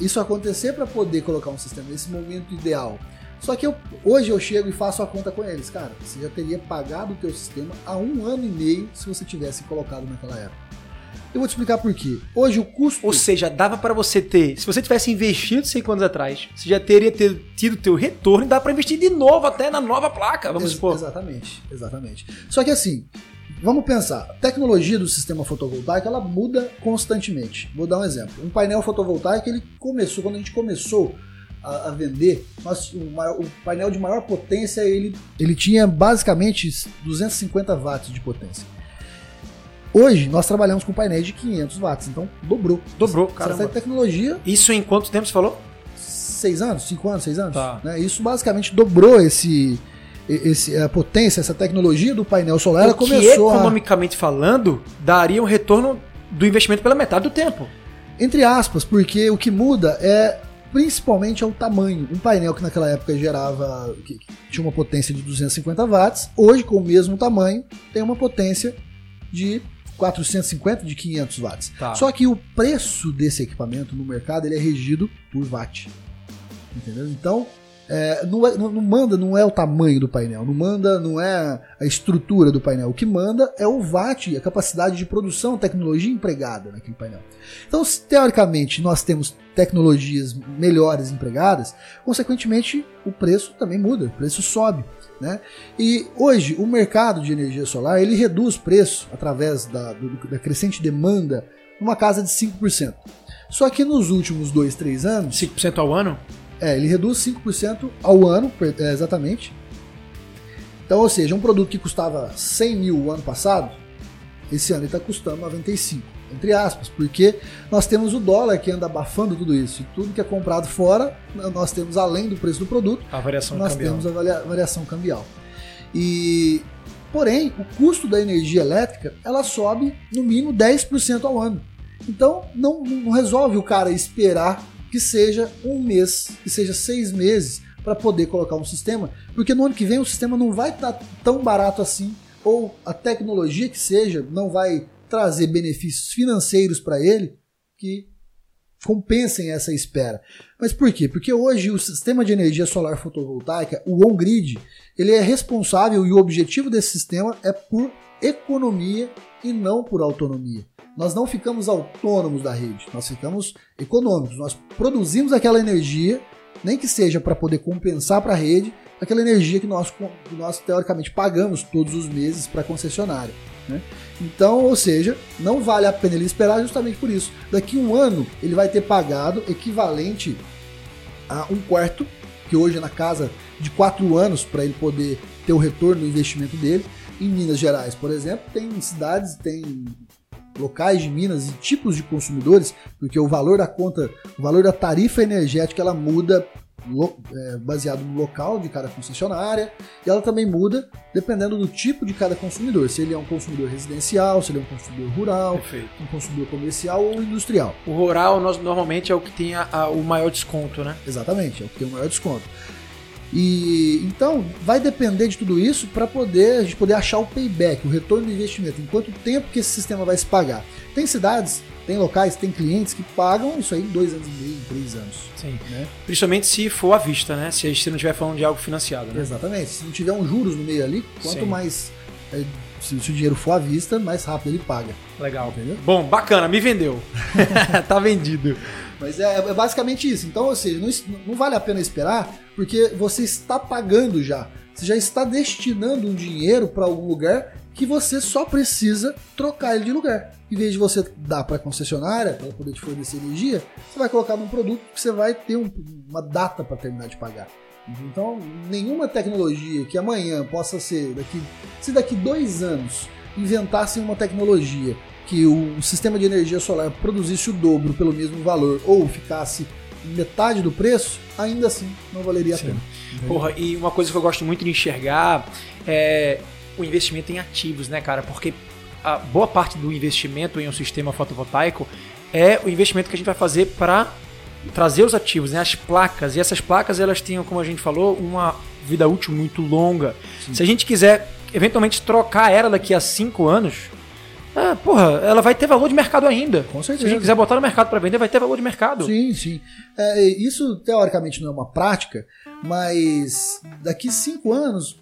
S2: isso acontecer para poder colocar um sistema nesse momento ideal. Só que eu, hoje eu chego e faço a conta com eles. Cara, você já teria pagado o teu sistema há um ano e meio se você tivesse colocado naquela época. Eu vou te explicar por quê. Hoje o custo.
S1: Ou seja, dava para você ter. Se você tivesse investido 5 anos atrás, você já teria ter, tido teu retorno e dá para investir de novo até na nova placa, vamos Ex supor.
S2: Exatamente, exatamente. Só que assim, Vamos pensar, a tecnologia do sistema fotovoltaico ela muda constantemente. Vou dar um exemplo. Um painel fotovoltaico ele começou quando a gente começou a, a vender, nós, o, maior, o, painel de maior potência ele, ele tinha basicamente 250 watts de potência. Hoje nós trabalhamos com painéis de 500 watts, então dobrou.
S1: Dobrou, cara.
S2: Essa tecnologia.
S1: Isso em quanto tempo você falou?
S2: Seis anos, cinco anos, seis anos.
S1: Tá.
S2: Né? Isso basicamente dobrou esse esse, a potência, essa tecnologia do painel solar, ela começou que,
S1: economicamente a... falando, daria um retorno do investimento pela metade do tempo.
S2: Entre aspas, porque o que muda é principalmente é o tamanho. Um painel que naquela época gerava, que tinha uma potência de 250 watts, hoje com o mesmo tamanho tem uma potência de 450 de 500 watts.
S1: Tá.
S2: Só que o preço desse equipamento no mercado ele é regido por watt. Entendeu? Então, é, não, é, não, não, manda, não é o tamanho do painel, não manda, não é a estrutura do painel. O que manda é o watt, a capacidade de produção, a tecnologia empregada naquele painel. Então, se, teoricamente, nós temos tecnologias melhores empregadas, consequentemente o preço também muda, o preço sobe. Né? E hoje o mercado de energia solar ele reduz preço através da, do, da crescente demanda numa casa de 5%. Só que nos últimos 2, 3 anos.
S1: 5% ao ano?
S2: É, ele reduz 5% ao ano, é, exatamente. Então, ou seja, um produto que custava 100 mil o ano passado, esse ano ele está custando 95, entre aspas, porque nós temos o dólar que anda abafando tudo isso. E tudo que é comprado fora, nós temos além do preço do produto,
S1: a variação
S2: nós
S1: cambial.
S2: temos a variação cambial. E, porém, o custo da energia elétrica ela sobe no mínimo 10% ao ano. Então, não, não resolve o cara esperar que seja um mês, que seja seis meses para poder colocar um sistema, porque no ano que vem o sistema não vai estar tá tão barato assim, ou a tecnologia que seja não vai trazer benefícios financeiros para ele que compensem essa espera. Mas por quê? Porque hoje o sistema de energia solar fotovoltaica, o on-grid, ele é responsável e o objetivo desse sistema é por economia e não por autonomia. Nós não ficamos autônomos da rede, nós ficamos econômicos. Nós produzimos aquela energia, nem que seja para poder compensar para a rede aquela energia que nós, que nós teoricamente pagamos todos os meses para a concessionária. Né? Então, ou seja, não vale a pena ele esperar justamente por isso. Daqui um ano ele vai ter pagado equivalente a um quarto, que hoje é na casa de quatro anos para ele poder ter o retorno do investimento dele. Em Minas Gerais, por exemplo, tem cidades, tem locais de Minas e tipos de consumidores, porque o valor da conta, o valor da tarifa energética, ela muda é, baseado no local de cada concessionária e ela também muda dependendo do tipo de cada consumidor. Se ele é um consumidor residencial, se ele é um consumidor rural, Perfeito. um consumidor comercial ou industrial.
S1: O rural nós, normalmente é o que tem a, a, o maior desconto, né?
S2: Exatamente, é o que tem o maior desconto. E então vai depender de tudo isso para poder a gente poder achar o payback, o retorno do investimento, em quanto tempo que esse sistema vai se pagar. Tem cidades, tem locais, tem clientes que pagam isso aí em dois anos e meio, em três anos.
S1: Sim. Né? Principalmente se for à vista, né? Se a gente não estiver falando de algo financiado. Né?
S2: Exatamente. Se não tiver um juros no meio ali, quanto Sim. mais é, se, o dinheiro for à vista, mais rápido ele paga.
S1: Legal. Entendeu? Bom, bacana, me vendeu. tá vendido.
S2: Mas é, é, basicamente isso. Então, ou seja, não, não vale a pena esperar, porque você está pagando já. Você já está destinando um dinheiro para algum lugar que você só precisa trocar ele de lugar. Em vez de você dar para a concessionária, para poder te fornecer energia, você vai colocar num produto que você vai ter um, uma data para terminar de pagar. Então, nenhuma tecnologia que amanhã possa ser, daqui, se daqui dois anos inventassem uma tecnologia que o sistema de energia solar produzisse o dobro pelo mesmo valor ou ficasse metade do preço, ainda assim não valeria a pena.
S1: Porra, e uma coisa que eu gosto muito de enxergar é o investimento em ativos, né, cara? Porque a boa parte do investimento em um sistema fotovoltaico é o investimento que a gente vai fazer para trazer os ativos, né, as placas. E essas placas, elas têm, como a gente falou, uma vida útil muito longa. Sim. Se a gente quiser eventualmente trocar ela daqui a cinco anos, ah, porra, ela vai ter valor de mercado ainda.
S2: Com certeza. Se
S1: a gente quiser botar no mercado para vender, vai ter valor de mercado.
S2: Sim, sim. É, isso teoricamente não é uma prática, mas daqui cinco anos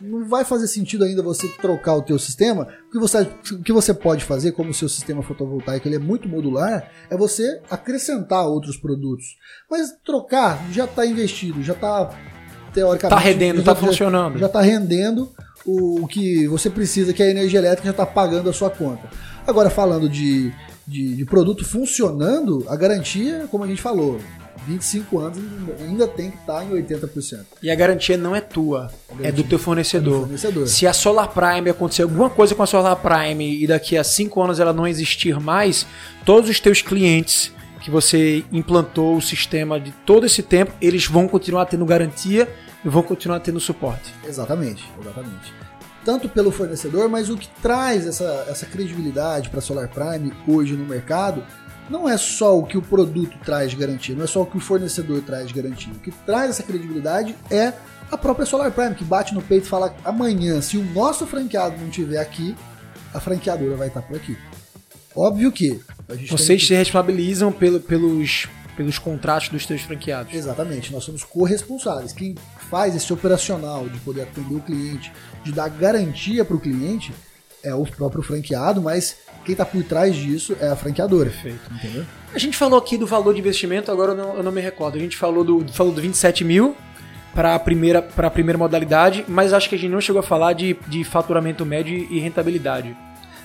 S2: não vai fazer sentido ainda você trocar o teu sistema. O que você, o que você pode fazer, como o seu sistema fotovoltaico ele é muito modular, é você acrescentar outros produtos. Mas trocar já está investido, já está teoricamente...
S1: Está rendendo, está funcionando.
S2: Já está rendendo o, que você precisa, que a energia elétrica já está pagando a sua conta. Agora, falando de, de, de, produto funcionando, a garantia, como a gente falou, 25 anos ainda tem que estar tá em 80%.
S1: E a garantia não é tua, é do teu fornecedor. É do
S2: fornecedor.
S1: Se a Solar Prime acontecer alguma coisa com a Solar Prime e daqui a 5 anos ela não existir mais, todos os teus clientes que você implantou o sistema de todo esse tempo, eles vão continuar tendo garantia e vão continuar tendo suporte.
S2: Exatamente, exatamente. Tanto pelo fornecedor, mas o que traz essa, essa credibilidade para a Solar Prime hoje no mercado não é só o que o produto traz de garantia, não é só o que o fornecedor traz de garantia. O que traz essa credibilidade é a própria Solar Prime, que bate no peito e fala: amanhã, se o nosso franqueado não estiver aqui, a franqueadora vai estar por aqui. Óbvio que.
S1: Vocês que... se responsabilizam pelo, pelos, pelos contratos dos seus franqueados.
S2: Exatamente, nós somos corresponsáveis. Quem faz esse operacional de poder atender o cliente, de dar garantia para o cliente, é o próprio franqueado, mas quem está por trás disso é a franqueadora.
S1: Perfeito. Entendeu? A gente falou aqui do valor de investimento, agora eu não, eu não me recordo. A gente falou do, falou do 27 mil para a primeira, a primeira modalidade, mas acho que a gente não chegou a falar de, de faturamento médio e rentabilidade.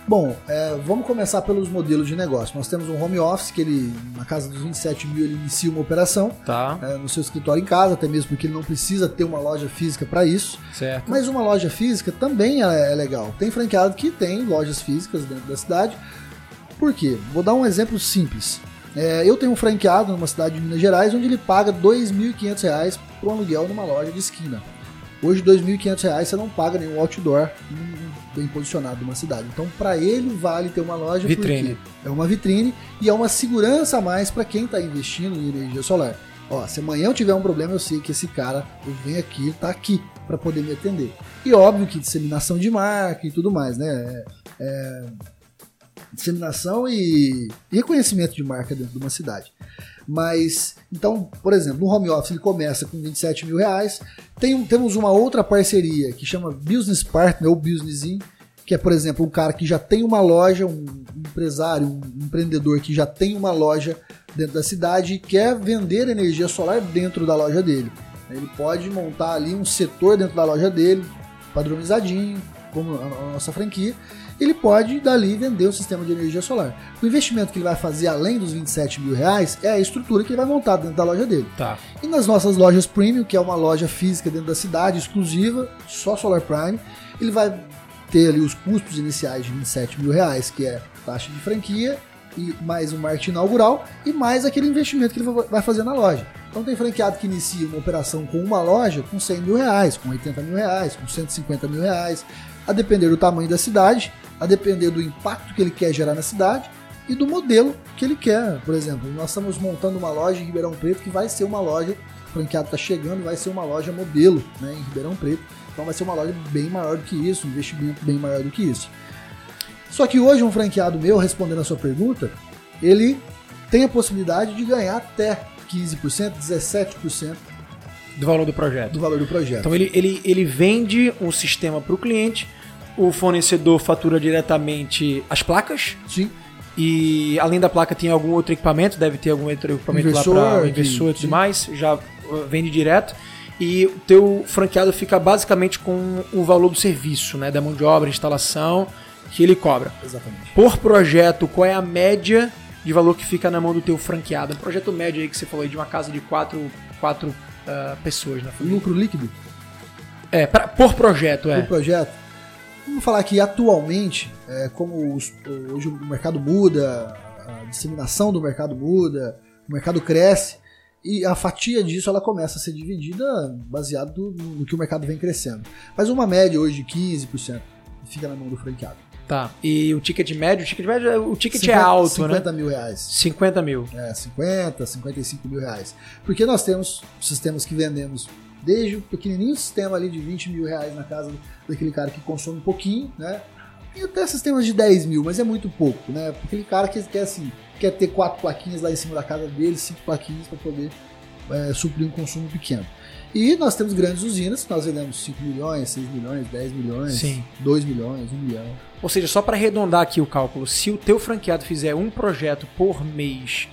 S2: Bom, é, vamos começar pelos modelos de negócio. Nós temos um home office que ele, na casa dos 27 mil, ele inicia uma operação
S1: tá.
S2: é, no seu escritório em casa, até mesmo porque ele não precisa ter uma loja física para isso.
S1: Certo.
S2: Mas uma loja física também é, é legal. Tem franqueado que tem lojas físicas dentro da cidade. Por quê? Vou dar um exemplo simples. É, eu tenho um franqueado numa cidade de Minas Gerais onde ele paga R$ 2.500 por um aluguel numa loja de esquina. Hoje, R$ 2.500 você não paga nenhum outdoor bem posicionado numa cidade. Então, para ele, vale ter uma loja
S1: vitrine.
S2: é uma vitrine e é uma segurança a mais para quem está investindo em energia solar. Ó, se amanhã eu tiver um problema, eu sei que esse cara vem aqui, está aqui para poder me atender. E óbvio que disseminação de marca e tudo mais, né? É, é, disseminação e reconhecimento de marca dentro de uma cidade. Mas, então, por exemplo, no home office ele começa com 27 mil reais. Tem, temos uma outra parceria que chama Business Partner ou Business In, que é, por exemplo, um cara que já tem uma loja, um empresário, um empreendedor que já tem uma loja dentro da cidade e quer vender energia solar dentro da loja dele. Ele pode montar ali um setor dentro da loja dele, padronizadinho, como a nossa franquia, ele pode dali vender o sistema de energia solar. O investimento que ele vai fazer além dos 27 mil reais é a estrutura que ele vai montar dentro da loja dele.
S1: Tá.
S2: E nas nossas lojas premium, que é uma loja física dentro da cidade, exclusiva, só Solar Prime, ele vai ter ali os custos iniciais de 27 mil reais, que é taxa de franquia e mais um marketing inaugural e mais aquele investimento que ele vai fazer na loja. Então tem franqueado que inicia uma operação com uma loja com 100 mil reais, com 80 mil reais, com 150 mil reais, a depender do tamanho da cidade, a depender do impacto que ele quer gerar na cidade e do modelo que ele quer. Por exemplo, nós estamos montando uma loja em Ribeirão Preto que vai ser uma loja, o franqueado está chegando, vai ser uma loja modelo né, em Ribeirão Preto. Então vai ser uma loja bem maior do que isso, um investimento bem maior do que isso. Só que hoje um franqueado meu, respondendo a sua pergunta, ele tem a possibilidade de ganhar até 15%, 17%
S1: do valor do projeto.
S2: Do valor do projeto.
S1: Então ele, ele, ele vende um sistema para o cliente, o fornecedor fatura diretamente as placas.
S2: Sim.
S1: E além da placa tem algum outro equipamento, deve ter algum outro equipamento inversor, lá para inversor e tudo mais, já uh, vende direto. E o teu franqueado fica basicamente com o valor do serviço, né? Da mão de obra, instalação, que ele cobra.
S2: Exatamente.
S1: Por projeto, qual é a média de valor que fica na mão do teu franqueado? Um projeto médio aí que você falou aí de uma casa de quatro, quatro uh, pessoas na família.
S2: Lucro líquido?
S1: É, pra, por projeto, é.
S2: Por projeto. Vamos falar que atualmente, é, como os, hoje o mercado muda, a disseminação do mercado muda, o mercado cresce, e a fatia disso ela começa a ser dividida baseado no, no que o mercado vem crescendo. Mas uma média hoje de 15% fica na mão do franqueado.
S1: Tá. E o ticket médio, o ticket médio, o ticket 50, é alto,
S2: 50
S1: né?
S2: 50 mil reais.
S1: 50 mil.
S2: É, 50, 55 mil reais. Porque nós temos sistemas que vendemos desde o pequenininho sistema ali de 20 mil reais na casa daquele cara que consome um pouquinho, né? E até sistemas de 10 mil, mas é muito pouco, né? Aquele cara que quer assim, quer ter quatro plaquinhas lá em cima da casa dele, cinco plaquinhas para poder é, suprir um consumo pequeno. E nós temos grandes usinas, nós vendemos 5 milhões, 6 milhões, 10 milhões,
S1: Sim.
S2: 2 milhões, 1 milhão.
S1: Ou seja, só para arredondar aqui o cálculo, se o teu franqueado fizer um projeto por mês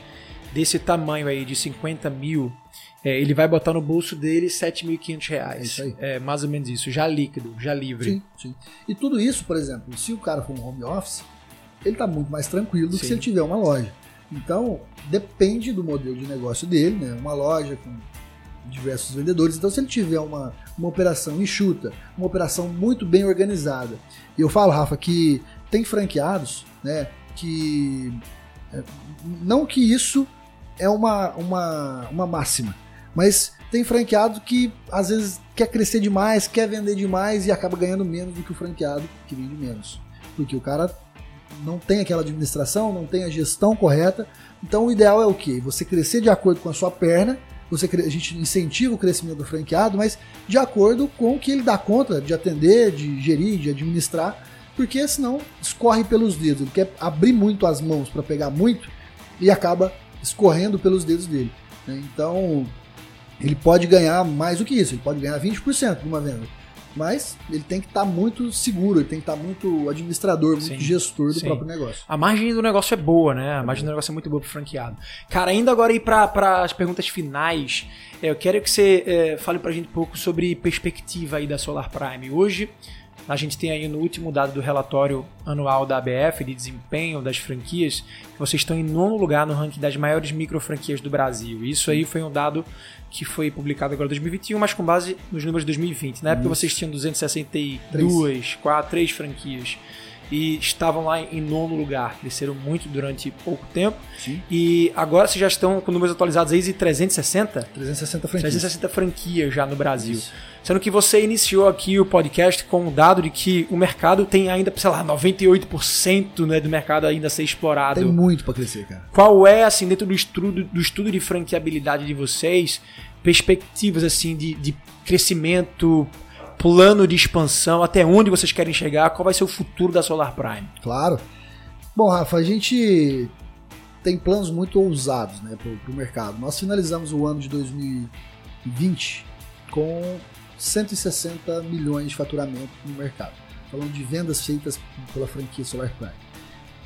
S1: desse tamanho aí de 50 mil, é, ele vai botar no bolso dele 7.500 reais. É
S2: isso aí.
S1: É mais ou menos isso, já líquido, já livre.
S2: Sim, sim. E tudo isso, por exemplo, se o cara for um home office, ele está muito mais tranquilo do sim. que se ele tiver uma loja. Então, depende do modelo de negócio dele, né? Uma loja com diversos vendedores. Então, se ele tiver uma, uma operação enxuta, uma operação muito bem organizada, e eu falo, Rafa, que tem franqueados, né, que é, não que isso é uma, uma, uma máxima, mas tem franqueado que às vezes quer crescer demais, quer vender demais e acaba ganhando menos do que o franqueado que vende menos. Porque o cara não tem aquela administração, não tem a gestão correta. Então o ideal é o quê? Você crescer de acordo com a sua perna você, a gente incentiva o crescimento do franqueado, mas de acordo com o que ele dá conta de atender, de gerir, de administrar, porque senão escorre pelos dedos. Ele quer abrir muito as mãos para pegar muito e acaba escorrendo pelos dedos dele. Né? Então, ele pode ganhar mais do que isso, ele pode ganhar 20% de uma venda. Mas ele tem que estar tá muito seguro, ele tem que estar tá muito administrador, muito sim, gestor do sim. próprio negócio.
S1: A margem do negócio é boa, né? A margem do negócio é muito boa pro franqueado. Cara, ainda agora ir para as perguntas finais, é, eu quero que você é, fale pra gente um pouco sobre perspectiva aí da Solar Prime. Hoje, a gente tem aí no último dado do relatório anual da ABF de desempenho das franquias, vocês estão em nono lugar no ranking das maiores micro franquias do Brasil. Isso aí foi um dado que foi publicado agora em 2021, mas com base nos números de 2020. Na época Isso. vocês tinham 262, 4, 3 franquias e estavam lá em nono lugar. Cresceram muito durante pouco tempo.
S2: Sim.
S1: E agora vocês já estão com números atualizados aí de 360?
S2: 360 franquias.
S1: 360 franquias já no Brasil. Isso. Sendo que você iniciou aqui o podcast com o dado de que o mercado tem ainda, sei lá, 98% né, do mercado ainda a ser explorado.
S2: Tem muito para crescer, cara.
S1: Qual é, assim, dentro do estudo, do estudo de franqueabilidade de vocês, perspectivas, assim, de, de crescimento plano de expansão, até onde vocês querem chegar, qual vai ser o futuro da Solar Prime?
S2: Claro. Bom, Rafa, a gente tem planos muito ousados né, para o mercado. Nós finalizamos o ano de 2020 com 160 milhões de faturamento no mercado. Falando de vendas feitas pela franquia Solar Prime.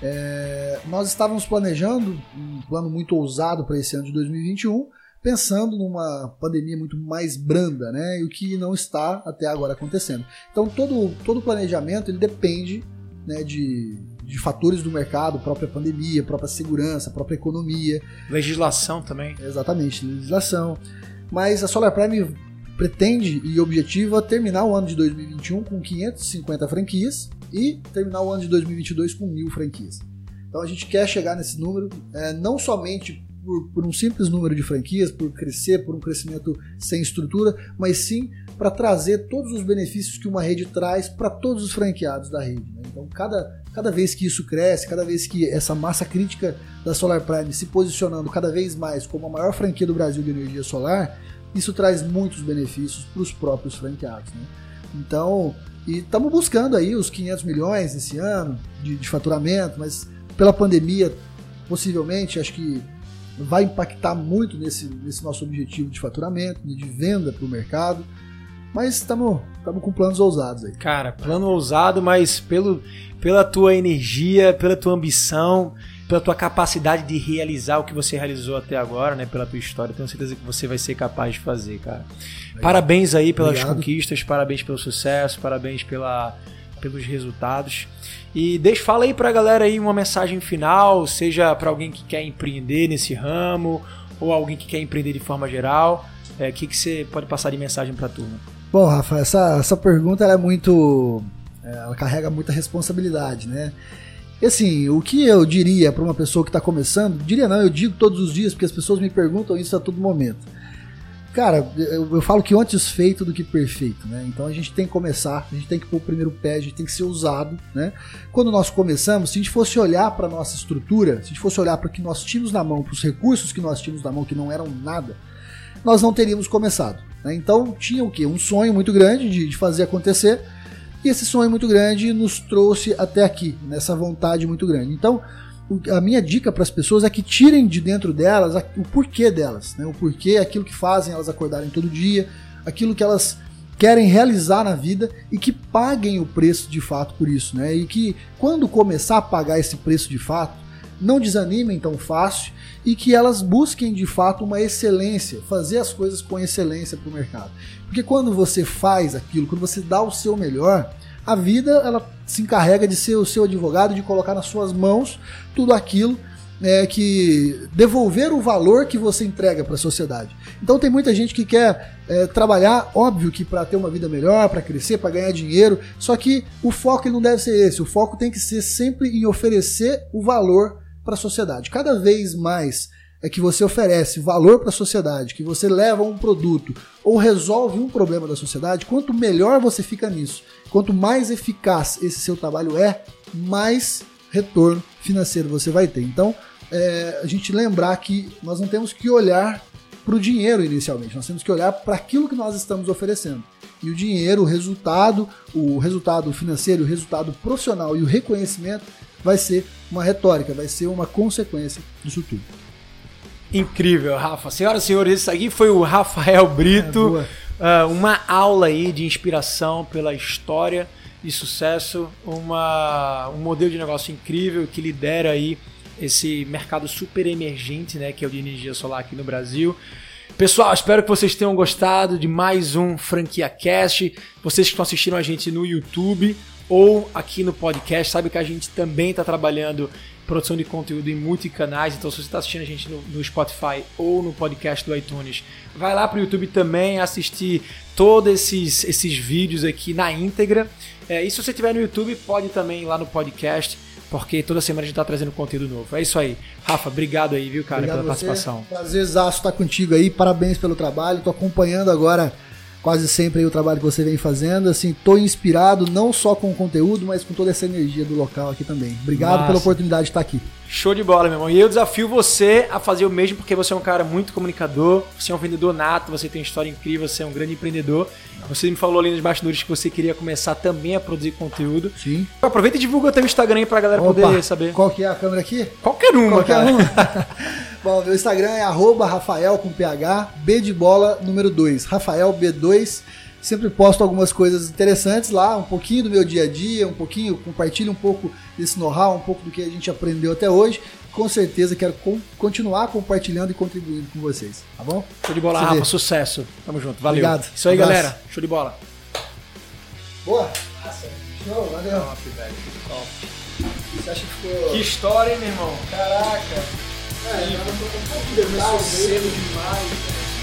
S2: É, nós estávamos planejando um plano muito ousado para esse ano de 2021, pensando numa pandemia muito mais branda, né? E o que não está até agora acontecendo. Então todo todo o planejamento ele depende né, de, de fatores do mercado, própria pandemia, própria segurança, própria economia.
S1: Legislação também.
S2: Exatamente, legislação. Mas a Solar Prime pretende e objetiva terminar o ano de 2021 com 550 franquias e terminar o ano de 2022 com mil franquias. Então a gente quer chegar nesse número, é, não somente por, por, um simples número de franquias, por crescer, por um crescimento sem estrutura, mas sim para trazer todos os benefícios que uma rede traz para todos os franqueados da rede. Né? Então, cada, cada vez que isso cresce, cada vez que essa massa crítica da Solar Prime se posicionando cada vez mais como a maior franquia do Brasil de energia solar, isso traz muitos benefícios para os próprios franqueados. Né? Então, e estamos buscando aí os 500 milhões esse ano de, de faturamento, mas pela pandemia, possivelmente, acho que vai impactar muito nesse, nesse nosso objetivo de faturamento, de venda para o mercado. Mas estamos com planos ousados aí.
S1: Cara, plano ousado, mas pelo, pela tua energia, pela tua ambição, pela tua capacidade de realizar o que você realizou até agora, né? Pela tua história, tenho certeza que você vai ser capaz de fazer, cara. Parabéns aí pelas Obrigado. conquistas, parabéns pelo sucesso, parabéns pela, pelos resultados. E deixa, fala aí pra galera aí uma mensagem final, seja para alguém que quer empreender nesse ramo, ou alguém que quer empreender de forma geral. O é, que, que você pode passar de mensagem pra turma?
S2: Bom, Rafa, essa, essa pergunta é muito. É, ela carrega muita responsabilidade, né? E assim, o que eu diria para uma pessoa que está começando, diria não, eu digo todos os dias, porque as pessoas me perguntam isso a todo momento. Cara, eu, eu, falo que antes feito do que perfeito, né? Então a gente tem que começar, a gente tem que pôr o primeiro pé, a gente tem que ser usado, né? Quando nós começamos, se a gente fosse olhar para nossa estrutura, se a gente fosse olhar para o que nós tínhamos na mão, para os recursos que nós tínhamos na mão, que não eram nada, nós não teríamos começado. Né? Então tinha o quê? Um sonho muito grande de, de fazer acontecer, e esse sonho muito grande nos trouxe até aqui, nessa vontade muito grande. Então, a minha dica para as pessoas é que tirem de dentro delas o porquê delas, né? o porquê, aquilo que fazem elas acordarem todo dia, aquilo que elas querem realizar na vida e que paguem o preço de fato por isso, né? E que quando começar a pagar esse preço de fato, não desanimem tão fácil e que elas busquem de fato uma excelência, fazer as coisas com excelência para o mercado. Porque quando você faz aquilo, quando você dá o seu melhor, a vida ela se encarrega de ser o seu advogado, de colocar nas suas mãos tudo aquilo é, que devolver o valor que você entrega para a sociedade. Então tem muita gente que quer é, trabalhar, óbvio que para ter uma vida melhor, para crescer, para ganhar dinheiro, só que o foco não deve ser esse. O foco tem que ser sempre em oferecer o valor para a sociedade. Cada vez mais é que você oferece valor para a sociedade, que você leva um produto ou resolve um problema da sociedade, quanto melhor você fica nisso, quanto mais eficaz esse seu trabalho é, mais retorno financeiro você vai ter. Então, é, a gente lembrar que nós não temos que olhar para o dinheiro inicialmente, nós temos que olhar para aquilo que nós estamos oferecendo. E o dinheiro, o resultado, o resultado financeiro, o resultado profissional e o reconhecimento vai ser uma retórica, vai ser uma consequência disso tudo.
S1: Incrível, Rafa. Senhoras e senhores, isso aqui foi o Rafael Brito. É, uh, uma aula aí de inspiração pela história e sucesso. Uma, um modelo de negócio incrível que lidera aí esse mercado super emergente, né, que é o de energia solar aqui no Brasil. Pessoal, espero que vocês tenham gostado de mais um Franquia Cast. Vocês que estão assistindo a gente no YouTube ou aqui no podcast, sabe que a gente também está trabalhando produção de conteúdo em multicanais. Então, se você está assistindo a gente no, no, Spotify ou no podcast do iTunes, vai lá para o YouTube também assistir todos esses, esses vídeos aqui na íntegra. É, e se você estiver no YouTube, pode também ir lá no podcast, porque toda semana a gente está trazendo conteúdo novo. É isso aí. Rafa, obrigado aí, viu, cara, obrigado pela você. participação.
S2: Prazerzaço estar contigo aí. Parabéns pelo trabalho. Estou acompanhando agora quase sempre aí o trabalho que você vem fazendo. Assim, tô inspirado não só com o conteúdo, mas com toda essa energia do local aqui também. Obrigado Massa. pela oportunidade de estar aqui.
S1: Show de bola, meu irmão. E eu desafio você a fazer o mesmo, porque você é um cara muito comunicador, você é um vendedor nato, você tem uma história incrível, você é um grande empreendedor. Você me falou ali nos bastidores que você queria começar também a produzir conteúdo.
S2: Sim.
S1: Aproveita e divulga teu Instagram aí pra galera
S2: Opa,
S1: poder saber.
S2: Qual que é a câmera aqui?
S1: Qualquer uma,
S2: Qualquer
S1: cara.
S2: um. Bom, meu Instagram é arroba Rafael com PH, B de bola número 2. Rafael B2. Sempre posto algumas coisas interessantes lá, um pouquinho do meu dia a dia, um pouquinho, compartilho um pouco desse know-how, um pouco do que a gente aprendeu até hoje. Com certeza quero com- continuar compartilhando e contribuindo com vocês, tá bom?
S1: Show de bola,
S2: Você
S1: Rafa.
S2: vê.
S1: Sucesso. Tamo junto. Valeu.
S2: Obrigado.
S1: Isso aí,
S2: Abraço.
S1: galera. Show de bola.
S2: Boa! Show, valeu!
S1: velho.
S2: Você acha que ficou...
S1: Que história, hein, meu irmão?
S2: Caraca! É, eu tô com um detalhe,
S1: cedo demais.